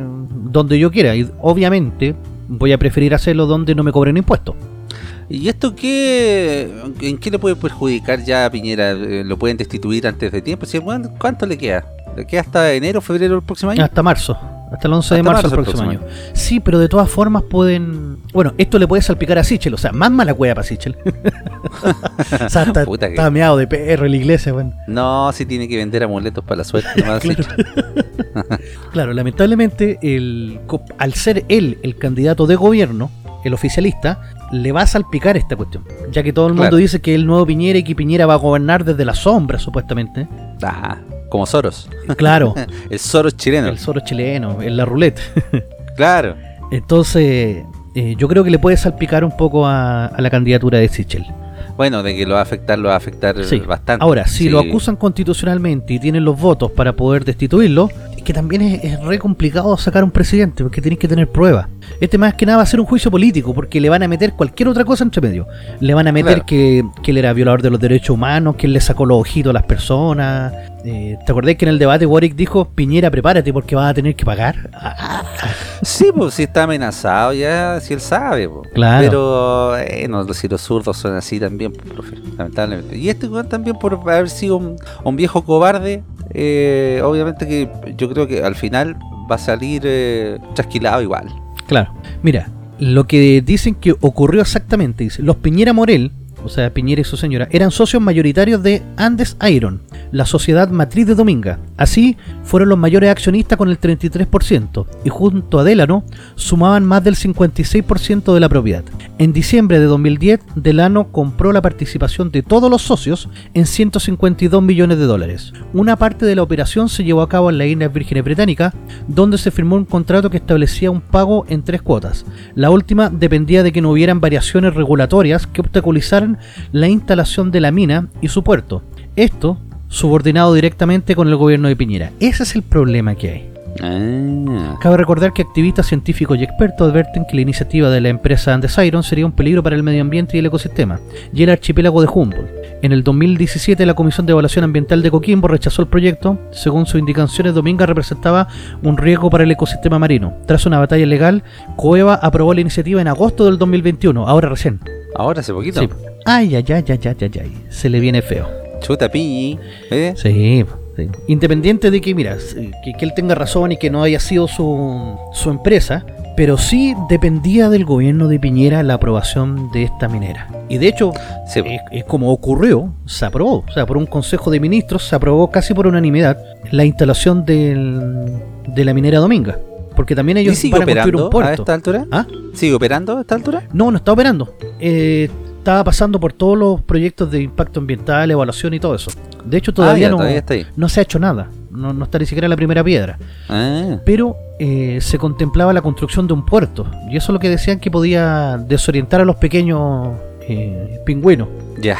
donde yo quiera y obviamente voy a preferir hacerlo donde no me cobren impuestos. ¿Y esto qué, en qué le puede perjudicar ya a Piñera? Eh, ¿Lo pueden destituir antes de tiempo? ¿Cuánto le queda? ¿Le queda hasta enero, febrero del próximo año? Hasta marzo. Hasta el 11 de Hasta marzo, marzo del el próximo año. Sí, pero de todas formas pueden... Bueno, esto le puede salpicar a Sichel, o sea, más mala cueva para Sichel. o sea, está, Puta que- meado de perro la iglesia, bueno. No, si tiene que vender amuletos para la suerte. nomás, Claro. Claro, lamentablemente, el, al ser él el candidato de gobierno, el oficialista, le va a salpicar esta cuestión. Ya que todo el mundo Claro. dice que el nuevo Piñera y que Piñera va a gobernar desde la sombra, supuestamente. Ah, como Soros. Claro, El Soros chileno. el Soros chileno, en la ruleta. Claro. Entonces, eh, yo creo que le puede salpicar un poco a, a la candidatura de Sichel. Bueno, de que lo va a afectar, lo va a afectar Sí. bastante. Ahora, si Sí. lo acusan constitucionalmente y tienen los votos para poder destituirlo, es que también es, es re complicado sacar un presidente porque tenéis que tener pruebas. Este más que nada va a ser un juicio político porque le van a meter cualquier otra cosa entre medio. Le van a meter Claro. que, que él era violador de los derechos humanos, que él le sacó los ojitos a las personas. Eh, ¿Te acordás que en el debate Warwick dijo, Piñera, prepárate porque vas a tener que pagar? Ah, Sí, pues si está amenazado ya, si él sabe. pues. Claro. Pero, eh, no, si los zurdos son así también, pues, profe, lamentablemente. Y este también por haber sido un, un viejo cobarde, eh, obviamente que yo creo que al final va a salir eh, igual. Claro. Mira, lo que dicen que ocurrió exactamente, dice, los Piñera Morel, o sea, Piñera y su señora, eran socios mayoritarios de Andes Iron, la sociedad matriz de Dominga. Así, fueron los mayores accionistas con el 33%, y junto a Delano, sumaban más del 56% de la propiedad. En diciembre de 2010, Delano compró la participación de todos los socios en 152 millones de dólares. Una parte de la operación se llevó a cabo en las Islas Vírgenes Británicas, donde se firmó un contrato que establecía un pago en tres cuotas. La última dependía de que no hubieran variaciones regulatorias que obstaculizaran la instalación de la mina y su puerto. Esto subordinado directamente con el gobierno de Piñera. Ese es el problema que hay. Ah, Cabe recordar que activistas científicos y expertos advierten que la iniciativa de la empresa Andes Iron sería un peligro para el medio ambiente y el ecosistema, y el archipiélago de Humboldt. En el 2017, la Comisión de Evaluación Ambiental de Coquimbo rechazó el proyecto. Según sus indicaciones, Dominga representaba un riesgo para el ecosistema marino. Tras una batalla legal, Coeva aprobó la iniciativa en agosto del 2021, ahora recién. ahora hace poquito. Sí. Ay, ay, ay, ay, ay, ay, ay. Se le viene feo. Chuta piñi. ¿eh? Sí, sí. Independiente de que, mira, que, que él tenga razón y que no haya sido su, su empresa, pero sí dependía del gobierno de Piñera la aprobación de esta minera. Y de hecho, Sí. es, es como ocurrió, se aprobó. O sea, por un consejo de ministros se aprobó casi por unanimidad la instalación del, de la minera Dominga. Porque también ¿Y ellos sigue van a construir operando un puerto. a esta altura? ¿Ah? ¿Sigue operando a esta altura? No, no está operando. Eh, estaba pasando por todos los proyectos de impacto ambiental, evaluación y todo eso. De hecho, todavía, Ah, ya, no, todavía se ha hecho nada. No, no está ni siquiera la primera piedra. Ah, Pero eh, se contemplaba la construcción de un puerto. Y eso es lo que decían que podía desorientar a los pequeños eh, pingüinos. ya.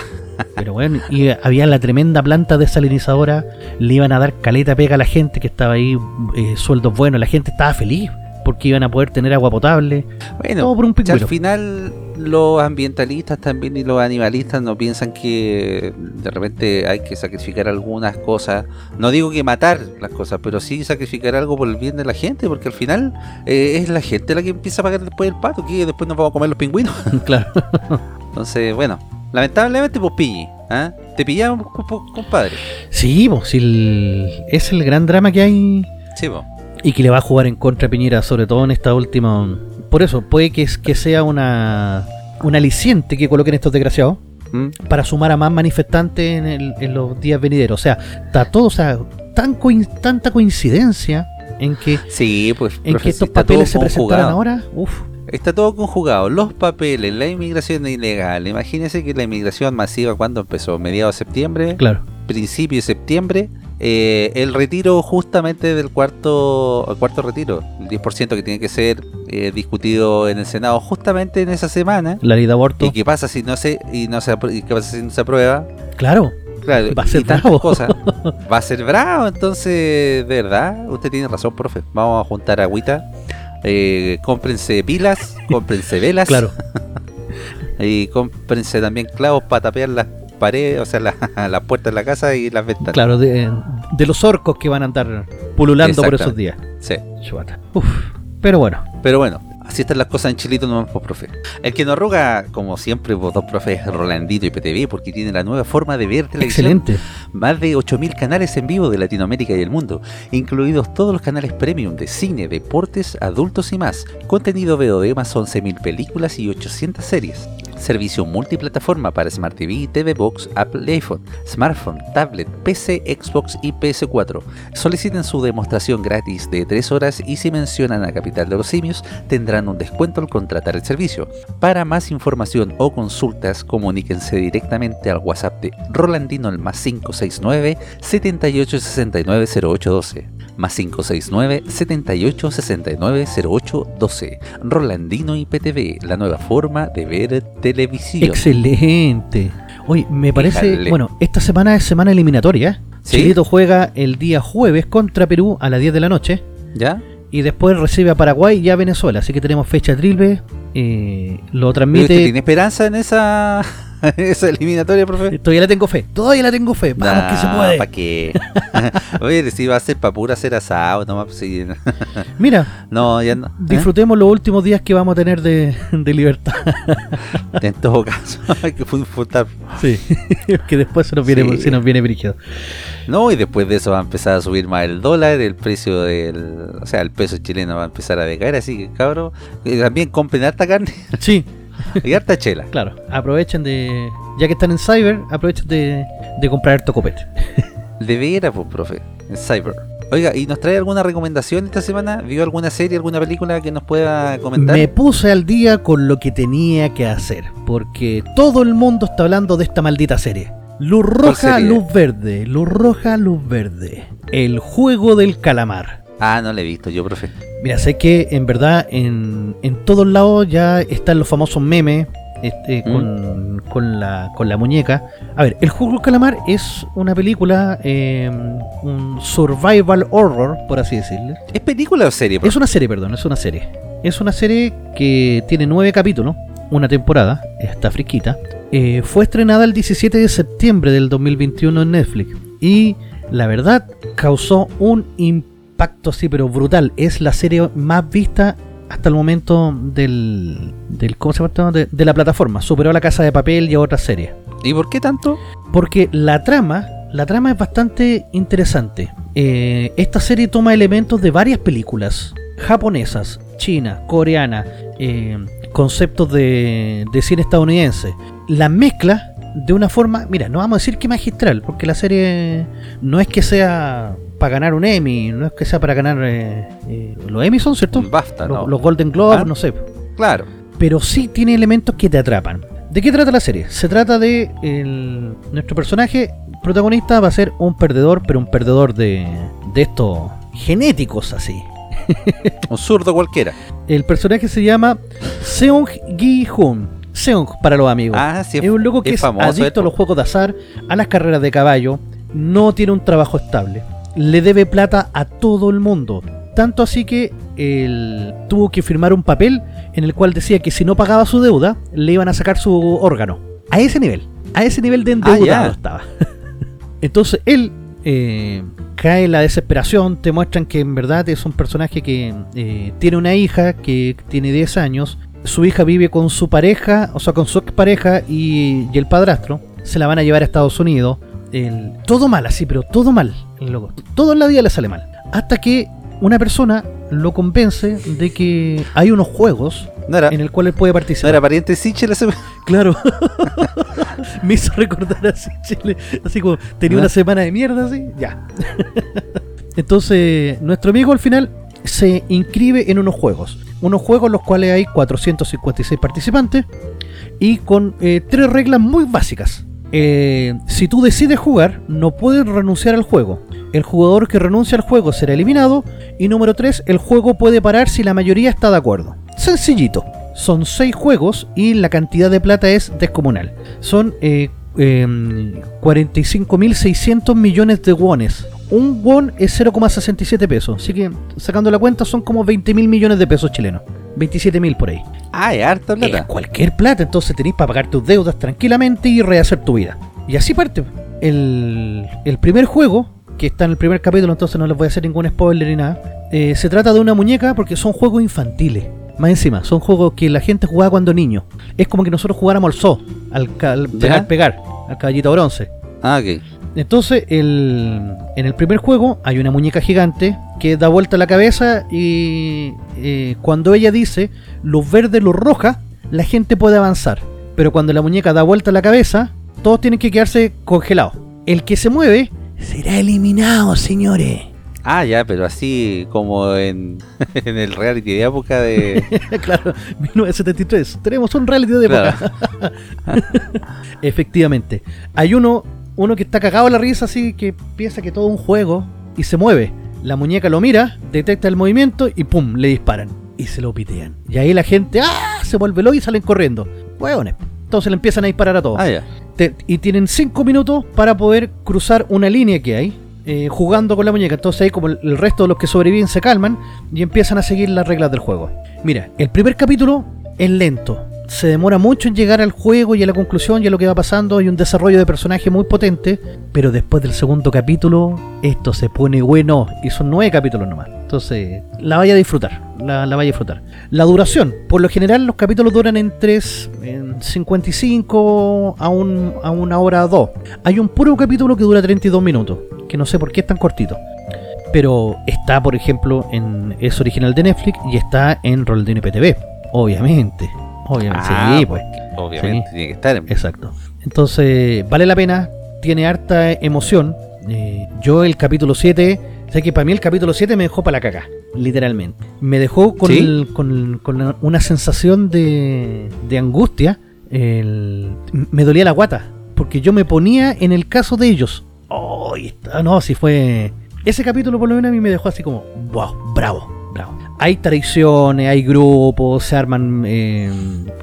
Pero bueno, y había la tremenda planta desalinizadora. Le iban a dar caleta pega a la gente que estaba ahí, eh, sueldos buenos. La gente estaba feliz porque iban a poder tener agua potable. Bueno, Todo por un si al pingüino. final los ambientalistas también y los animalistas no piensan que de repente hay que sacrificar algunas cosas. No digo que matar las cosas, pero sí sacrificar algo por el bien de la gente, porque al final eh, es la gente la que empieza a pagar después el pato, que después nos vamos a comer los pingüinos. claro. Entonces, bueno, lamentablemente pues pilli, ¿ah? Te pillamos, comp- compadre. Sí, pues, si el- es el gran drama que hay Sí, po. y que le va a jugar en contra a Piñera, sobre todo en esta última. Por eso, puede que, es- que sea una, un aliciente que coloquen estos desgraciados ¿Mm? para sumar a más manifestantes en, el- en los días venideros. O sea, está todo, o sea, tan coin- tanta coincidencia en que, Sí, pues. en que estos papeles se presentaran ahora. Uf, Está todo conjugado. Los papeles, la inmigración ilegal. Imagínense que la inmigración masiva, cuando empezó? Mediados de septiembre, claro. Principio de septiembre. eh, el retiro justamente del cuarto, el cuarto retiro, el 10% que tiene que ser eh, discutido en el Senado justamente en esa semana. La ley de aborto. ¿Y qué pasa si no se, y no se, y qué pasa si no se aprueba? Claro, Claro, Va a ser bravo. cosas. Va a ser bravo, entonces, de verdad, usted tiene razón, profe. Vamos a juntar agüita. Eh, cómprense pilas, cómprense velas. claro. Y cómprense también clavos para tapear las paredes, o sea, la- las puertas de la casa y las ventanas. Claro, de, de los orcos que van a andar pululando por esos días. Sí. Chuata. Uf, pero bueno, Pero bueno, así están las cosas en Chilito, no pues, profe. El que nos roga, como siempre, vos dos profes, Rolandito y PTV, porque tiene la nueva forma de ver televisión. excelente. Más de 8.000 canales en vivo de Latinoamérica y el mundo, incluidos todos los canales premium de cine, deportes, adultos y más. Contenido VOD más 11.000 películas y 800 series. Servicio multiplataforma para Smart TV, TV Box, Apple iPhone, smartphone, tablet, PC, Xbox y PS4. Soliciten su demostración gratis de 3 horas y si mencionan a Capital de los Simios tendrán un descuento al contratar el servicio. Para más información o consultas, comuníquense directamente al WhatsApp de Rolandino al más 569 7869 0812 más 569 7869 0812 Rolandino IPTV, la nueva forma de ver televisión. Excelente. Oye, me parece, bueno, esta semana es semana eliminatoria. ¿Sí? Chilito juega el día jueves contra Perú a las 10 de la noche ¿Ya? y después recibe a Paraguay y a Venezuela. Así que tenemos fecha triple. eh, lo ¿Pero transmite. tiene esperanza en esa esa eliminatoria, profe. Todavía la tengo fe, todavía la tengo fe. Vamos que se puede. ¿Para qué? Oye, si va a ser para pura hacer asado, no pues sí. Mira, no, ya no. ¿eh? disfrutemos los últimos días que vamos a tener de, de libertad. En todo caso, hay que disfrutar. Sí, que después se nos viene, Sí. se nos viene brígido. No, y después de eso va a empezar a subir más el dólar, el precio del. O sea, el peso chileno va a empezar a decaer, así que cabrón, también compren harta carne Sí, y harta chela. claro, aprovechen de. Ya que están en Cyber, aprovechen de, de comprar harto copete. De veras, pues, profe, en Cyber. Oiga, ¿y nos trae alguna recomendación esta semana? ¿Vio alguna serie, alguna película que nos pueda comentar? Me puse al día con lo que tenía que hacer, porque todo el mundo está hablando de esta maldita serie. Luz roja, luz verde, luz roja, luz verde. El juego del calamar. Ah, no la he visto yo, profe. Mira, sé que en verdad en, en todos lados ya están los famosos memes este, Mm. con, con la, con la muñeca. A ver, El Juego del Calamar es una película, eh, un survival horror, por así decirlo. ¿Es película o serie? profe? Es una serie, perdón, es una serie. Es una serie que tiene nueve capítulos, una temporada, está fresquita. Eh, fue estrenada el 17 de septiembre del 2021 en Netflix. Y la verdad, causó un impacto así, pero brutal. Es la serie más vista hasta el momento del. del ¿Cómo se llama? De, de la plataforma. Superó a La Casa de Papel y a otras series. ¿Y por qué tanto? Porque la trama, la trama es bastante interesante. Eh, esta serie toma elementos de varias películas japonesas, china, coreana, eh, conceptos de, de cine estadounidense. La mezcla de una forma, mira, no vamos a decir que magistral, porque la serie no es que sea para ganar un Emmy, no es que sea para ganar eh, eh, los Emmy son, ¿cierto? Basta, Los, ¿no? los Golden Globes, Ah. no sé Claro. pero sí tiene elementos que te atrapan. ¿De qué trata la serie? Se trata de el- nuestro personaje protagonista va a ser un perdedor, pero un perdedor de, de estos genéticos así. Un zurdo cualquiera. El personaje se llama Seung Gi Hun. Seung para los amigos. Ah, sí, es un loco que es, famoso adicto a los juegos de azar, a las carreras de caballo, no tiene un trabajo estable, le debe plata a todo el mundo. Tanto así que él tuvo que firmar un papel en el cual decía que si no pagaba su deuda, le iban a sacar su órgano. A ese nivel, a ese nivel de endeudado Ah, ya. estaba. Entonces él eh, cae en la desesperación, te muestran que en verdad es un personaje que eh, tiene una hija que tiene 10 años, su hija vive con su pareja, o sea, con su expareja y, y el padrastro, se la van a llevar a Estados Unidos. El- todo mal, así, pero todo mal, loco. Todo en la vida le sale mal. Hasta que una persona lo convence de que hay unos juegos No era, en el cual él puede no participar. era pariente de Sichel ese. Claro. Me hizo recordar así, Chile. Así como tenía ¿Ah? una semana de mierda, así. Ya. Entonces, nuestro amigo al final se inscribe en unos juegos. Unos juegos en los cuales hay 456 participantes y con eh, tres reglas muy básicas. Eh, si tú decides jugar, no puedes renunciar al juego. El jugador que renuncia al juego será eliminado. Y número 3, el juego puede parar si la mayoría está de acuerdo. Sencillito. Son 6 juegos y la cantidad de plata es descomunal. Son eh, em, 45.600 millones de wones. Un won es 0,67 pesos. Así que sacando la cuenta son como 20.000 millones de pesos chilenos. 27.000 por ahí. Ah, es harta Es plata. cualquier plata, entonces tenéis para pagar tus deudas tranquilamente y rehacer tu vida. Y así parte. El, el primer juego, que está en el primer capítulo, entonces no les voy a hacer ningún spoiler ni nada. eh, se trata de una muñeca porque son juegos infantiles. Más encima, son juegos que la gente jugaba cuando niño. Es como que nosotros jugáramos al zoo, al, ca- al pegar, pegar, al caballito bronce. Ah, ok. Entonces, el, en el primer juego hay una muñeca gigante que da vuelta la cabeza y eh, cuando ella dice luz verde, luz roja, la gente puede avanzar. Pero cuando la muñeca da vuelta la cabeza, todos tienen que quedarse congelados. El que se mueve será eliminado, señores. Ah, ya, pero así como en, en el reality de época de. claro, 1973. Tenemos un reality de Claro. época. Efectivamente. Hay uno, uno que está cagado a la risa así que piensa que todo es un juego y se mueve. La muñeca lo mira, detecta el movimiento y pum, le disparan. Y se lo pitean. Y ahí la gente ¡ah! se vuelve loco y salen corriendo. Hueones. Entonces le empiezan a disparar a todos. Ah. Te- y tienen 5 minutos para poder cruzar una línea que hay eh, jugando con la muñeca. Entonces ahí como el, el resto de los que sobreviven se calman y empiezan a seguir las reglas del juego. Mira, el primer capítulo es lento. Se demora mucho en llegar al juego y a la conclusión y a lo que va pasando. Hay un desarrollo de personaje muy potente, pero después del segundo capítulo, esto se pone bueno y son nueve capítulos nomás. Entonces, la vaya a disfrutar, la, vaya a disfrutar. La duración, por lo general los capítulos duran en 3, en 55 a, un, a una hora 2. Hay un puro capítulo que dura 32 minutos, que no sé por qué es tan cortito. Pero está, por ejemplo, en es original de Netflix y está en Roldino IPTV, obviamente. Obviamente, Ah, sí, pues. Obviamente Sí. tiene que estar. en- Exacto. Entonces, vale la pena, tiene harta emoción. Eh, yo el capítulo 7, sé que para mí el capítulo 7 me dejó para la caca, literalmente. Me dejó con, ¿Sí? el- con, una sensación de, de angustia. El- me dolía la guata, porque yo me ponía en el caso de ellos. Oh, está- no, si fue... Ese capítulo por lo menos a mí me dejó así como, wow, bravo, bravo. Hay traiciones, hay grupos, se arman, eh,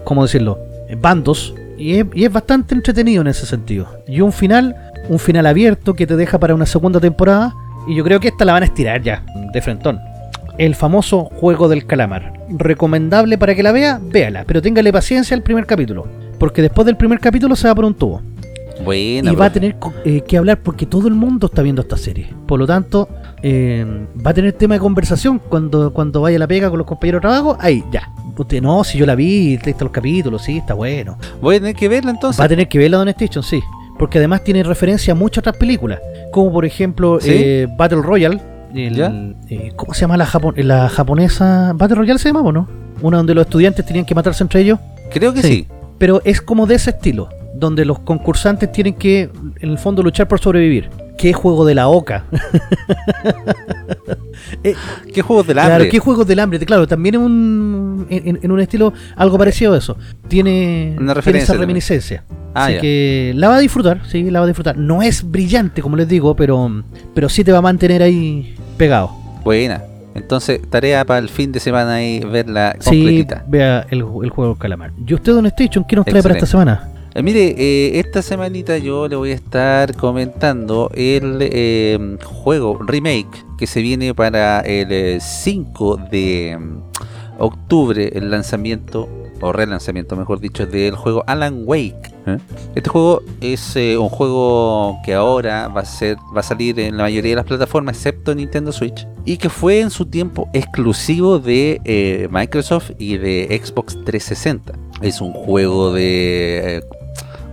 ¿cómo decirlo? Bandos. Y es, y es bastante entretenido en ese sentido. Y un final, un final abierto que te deja para una segunda temporada. Y yo creo que esta la van a estirar ya, de frentón. El famoso juego del calamar. Recomendable para que la vea, véala. Pero téngale paciencia al primer capítulo. Porque después del primer capítulo se va por un tubo Buena, y va a tener eh, que hablar porque todo el mundo está viendo esta serie. Por lo tanto, eh, va a tener tema de conversación cuando, cuando vaya a la pega con los compañeros de trabajo. Ahí, ya. Usted no, si yo la vi, están los capítulos, sí, está bueno. Voy a tener que verla entonces. Va a tener que ver la Don Station, sí. Porque además tiene referencia a muchas otras películas. Como por ejemplo ¿Sí? eh, Battle Royale. ¿Cómo se llama la, japo- la japonesa? ¿Battle Royale se llamaba o no? Una donde los estudiantes tenían que matarse entre ellos. Creo que Sí. sí. Pero es como de ese estilo, donde los concursantes tienen que, en el fondo, luchar por sobrevivir. ¿Qué juego de la oca? ¿Qué juegos del Claro, hambre? ¿qué juegos del hambre? Claro, también es un, en, en un estilo algo parecido a eso. Tiene, Una tiene referencia esa reminiscencia. Ah, Así ya. que la va a disfrutar, sí, la va a disfrutar. No es brillante, como les digo, pero, pero sí te va a mantener ahí pegado. Buena. Entonces, tarea para el fin de semana ahí verla Sí, completita. vea el, el juego del calamar. ¿Y usted, Don Station, qué nos trae para esta semana? Eh, mire, eh, esta semanita yo le voy a estar comentando el eh, juego remake que se viene para el eh, 5 de mm, octubre, el lanzamiento o relanzamiento, mejor dicho, del juego Alan Wake. Este juego es un juego que ahora va a ser va a salir en la mayoría de las plataformas excepto Nintendo Switch y que fue en su tiempo exclusivo de Microsoft y de Xbox 360. Es un juego de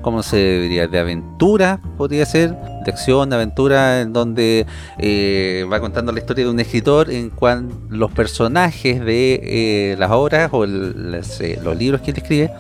¿cómo se diría? De aventura, podría ser, de acción, de aventura, en donde eh, va contando la historia de un escritor en cual los personajes de eh, las obras o el- las, eh, los libros que él escribe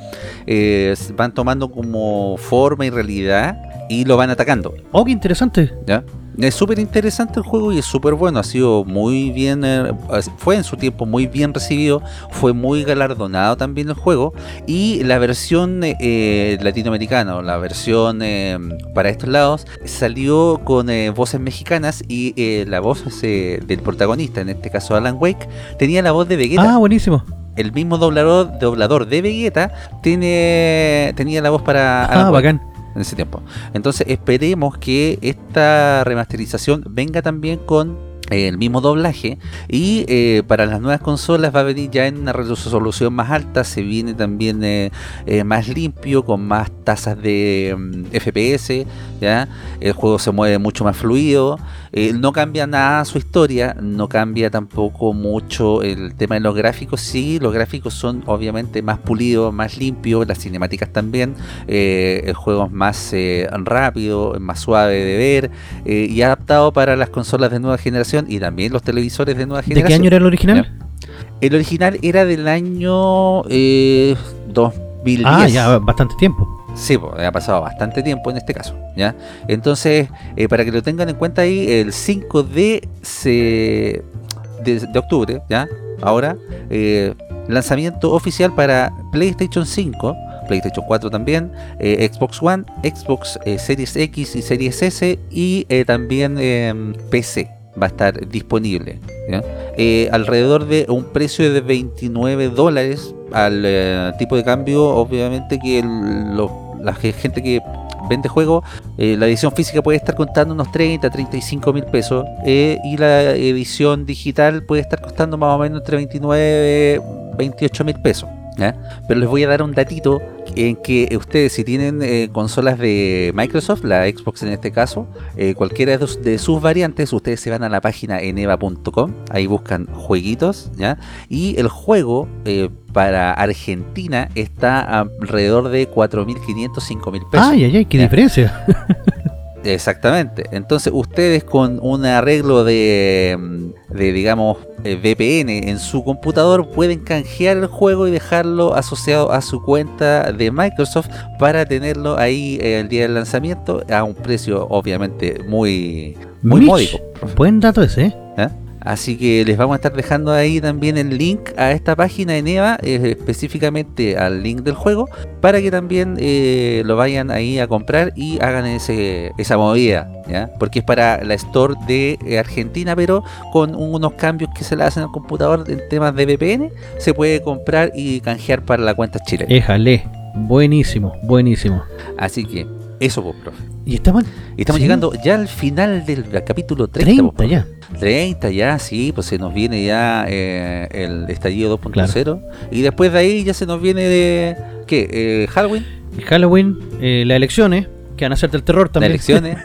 van tomando como forma y realidad y lo van atacando. Oh, qué interesante. ¿ya? Es súper interesante el juego y es súper bueno. Ha sido muy bien, eh, fue en su tiempo muy bien recibido, fue muy galardonado también el juego. Y la versión eh, latinoamericana, o la versión eh, para estos lados, salió con eh, voces mexicanas y eh, la voz eh, del protagonista, en este caso Alan Wake, tenía la voz de Vegeta Ah, buenísimo. el mismo doblador, doblador de Vegeta tiene, tenía la voz para Alan Ah, Wake bacán. En ese tiempo. Entonces esperemos que esta remasterización venga también con eh, el mismo doblaje y eh, para las nuevas consolas va a venir ya en una resolución más alta, se viene también eh, más limpio, con más tasas de mm, FPS, ¿ya? el juego se mueve mucho más fluido, eh, no cambia nada su historia, no cambia tampoco mucho el tema de los gráficos, sí, los gráficos son obviamente más pulidos, más limpios, las cinemáticas también, eh, el juego es más eh, rápido, más suave de ver eh, y adaptado para las consolas de nueva generación y también los televisores de nueva ¿De generación. qué año era el original? El original era del año eh, 2010. Ah, ya, bastante tiempo. Sí, pues, ha pasado bastante tiempo en este caso, ¿ya? Entonces, eh, para que lo tengan en cuenta ahí, el 5 de, de, octubre, ¿ya? Ahora, eh, lanzamiento oficial para PlayStation 5, PlayStation 4 también, eh, Xbox One, Xbox Series X y Series S y también eh, PC va a estar disponible. alrededor de un precio de 29 dólares al tipo de cambio, obviamente que los- la ge- gente que vende juegos, eh, la edición física puede estar costando unos 30, 35 mil pesos eh, y la edición digital puede estar costando más o menos entre 29 y 28 mil pesos. Pero les voy a dar un datito en que ustedes si tienen eh, consolas de Microsoft, la Xbox en este caso, eh, cualquiera de, de, sus variantes, ustedes se van a la página eneva.com, ahí buscan jueguitos, ¿ya? Y el juego eh, para Argentina está alrededor de 4.500, 5.000 pesos. Ay, ay, ay, qué ¿ya? diferencia. Exactamente. Entonces ustedes con un arreglo de, de digamos, eh, VPN en su computador pueden canjear el juego y dejarlo asociado a su cuenta de Microsoft para tenerlo ahí eh, el día del lanzamiento a un precio obviamente muy, muy Mitch, módico. Buen dato ese, ¿eh? Así que les vamos a estar dejando ahí también el link a esta página de Neva, eh, específicamente al link del juego, para que también eh, lo vayan ahí a comprar y hagan ese, esa movida, ¿ya? Porque es para la store de eh, Argentina, pero con unos cambios que se le hacen al computador en temas de VPN, se puede comprar y canjear para la cuenta chilena. Éjale. Buenísimo, buenísimo. Así que eso, pues, profe. Y estamos, estamos Sí. llegando ya al final del capítulo 30. 30 pues, ya. 30 ya, sí, pues se nos viene ya eh, el estallido 2.0 y después de ahí ya se nos viene de ¿qué? Eh, Halloween, Halloween, eh, las elecciones, que van a hacerte el terror las también. elecciones.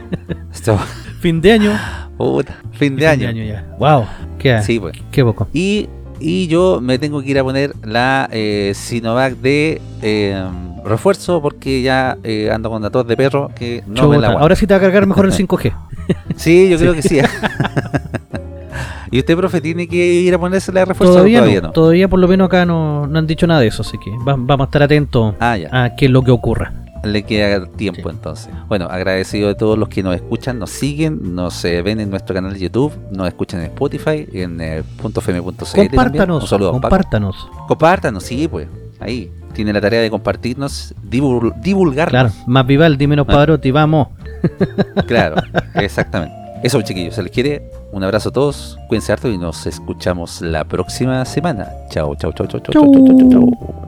Esto, fin de año. puta, fin de Fin año. ya. Wow. Qué, Sí, pues. qué poco. Y, y yo me tengo que ir a poner la eh, Sinovac de eh, refuerzo porque ya eh, ando con datos de perro que no me la aguanto. Ahora sí te va a cargar mejor el 5G. Sí, yo creo que sí. ¿Y usted, profe, tiene que ir a ponerse la refuerzo Todavía, todavía no, no? Todavía por lo menos acá no, no han dicho nada de eso, así que va- vamos a estar atentos Ah, a qué es lo que ocurra le queda tiempo entonces. Bueno, agradecido de todos los que nos escuchan, nos siguen, nos eh, ven en nuestro canal de YouTube, nos escuchan en Spotify, en eh, .fm.cl Compártanos, Un saludo, compártanos. Compártanos, sí, pues, ahí. Tiene la tarea de compartirnos, divul divulgar. Claro, más Vivaldi, menos ah. Pavarotti, vamos. claro, exactamente. Eso, pues, chiquillos, se les quiere. Un abrazo a todos, cuídense harto y nos escuchamos la próxima semana. Chao, chao, chao, chao, chao, chao, chao, chao.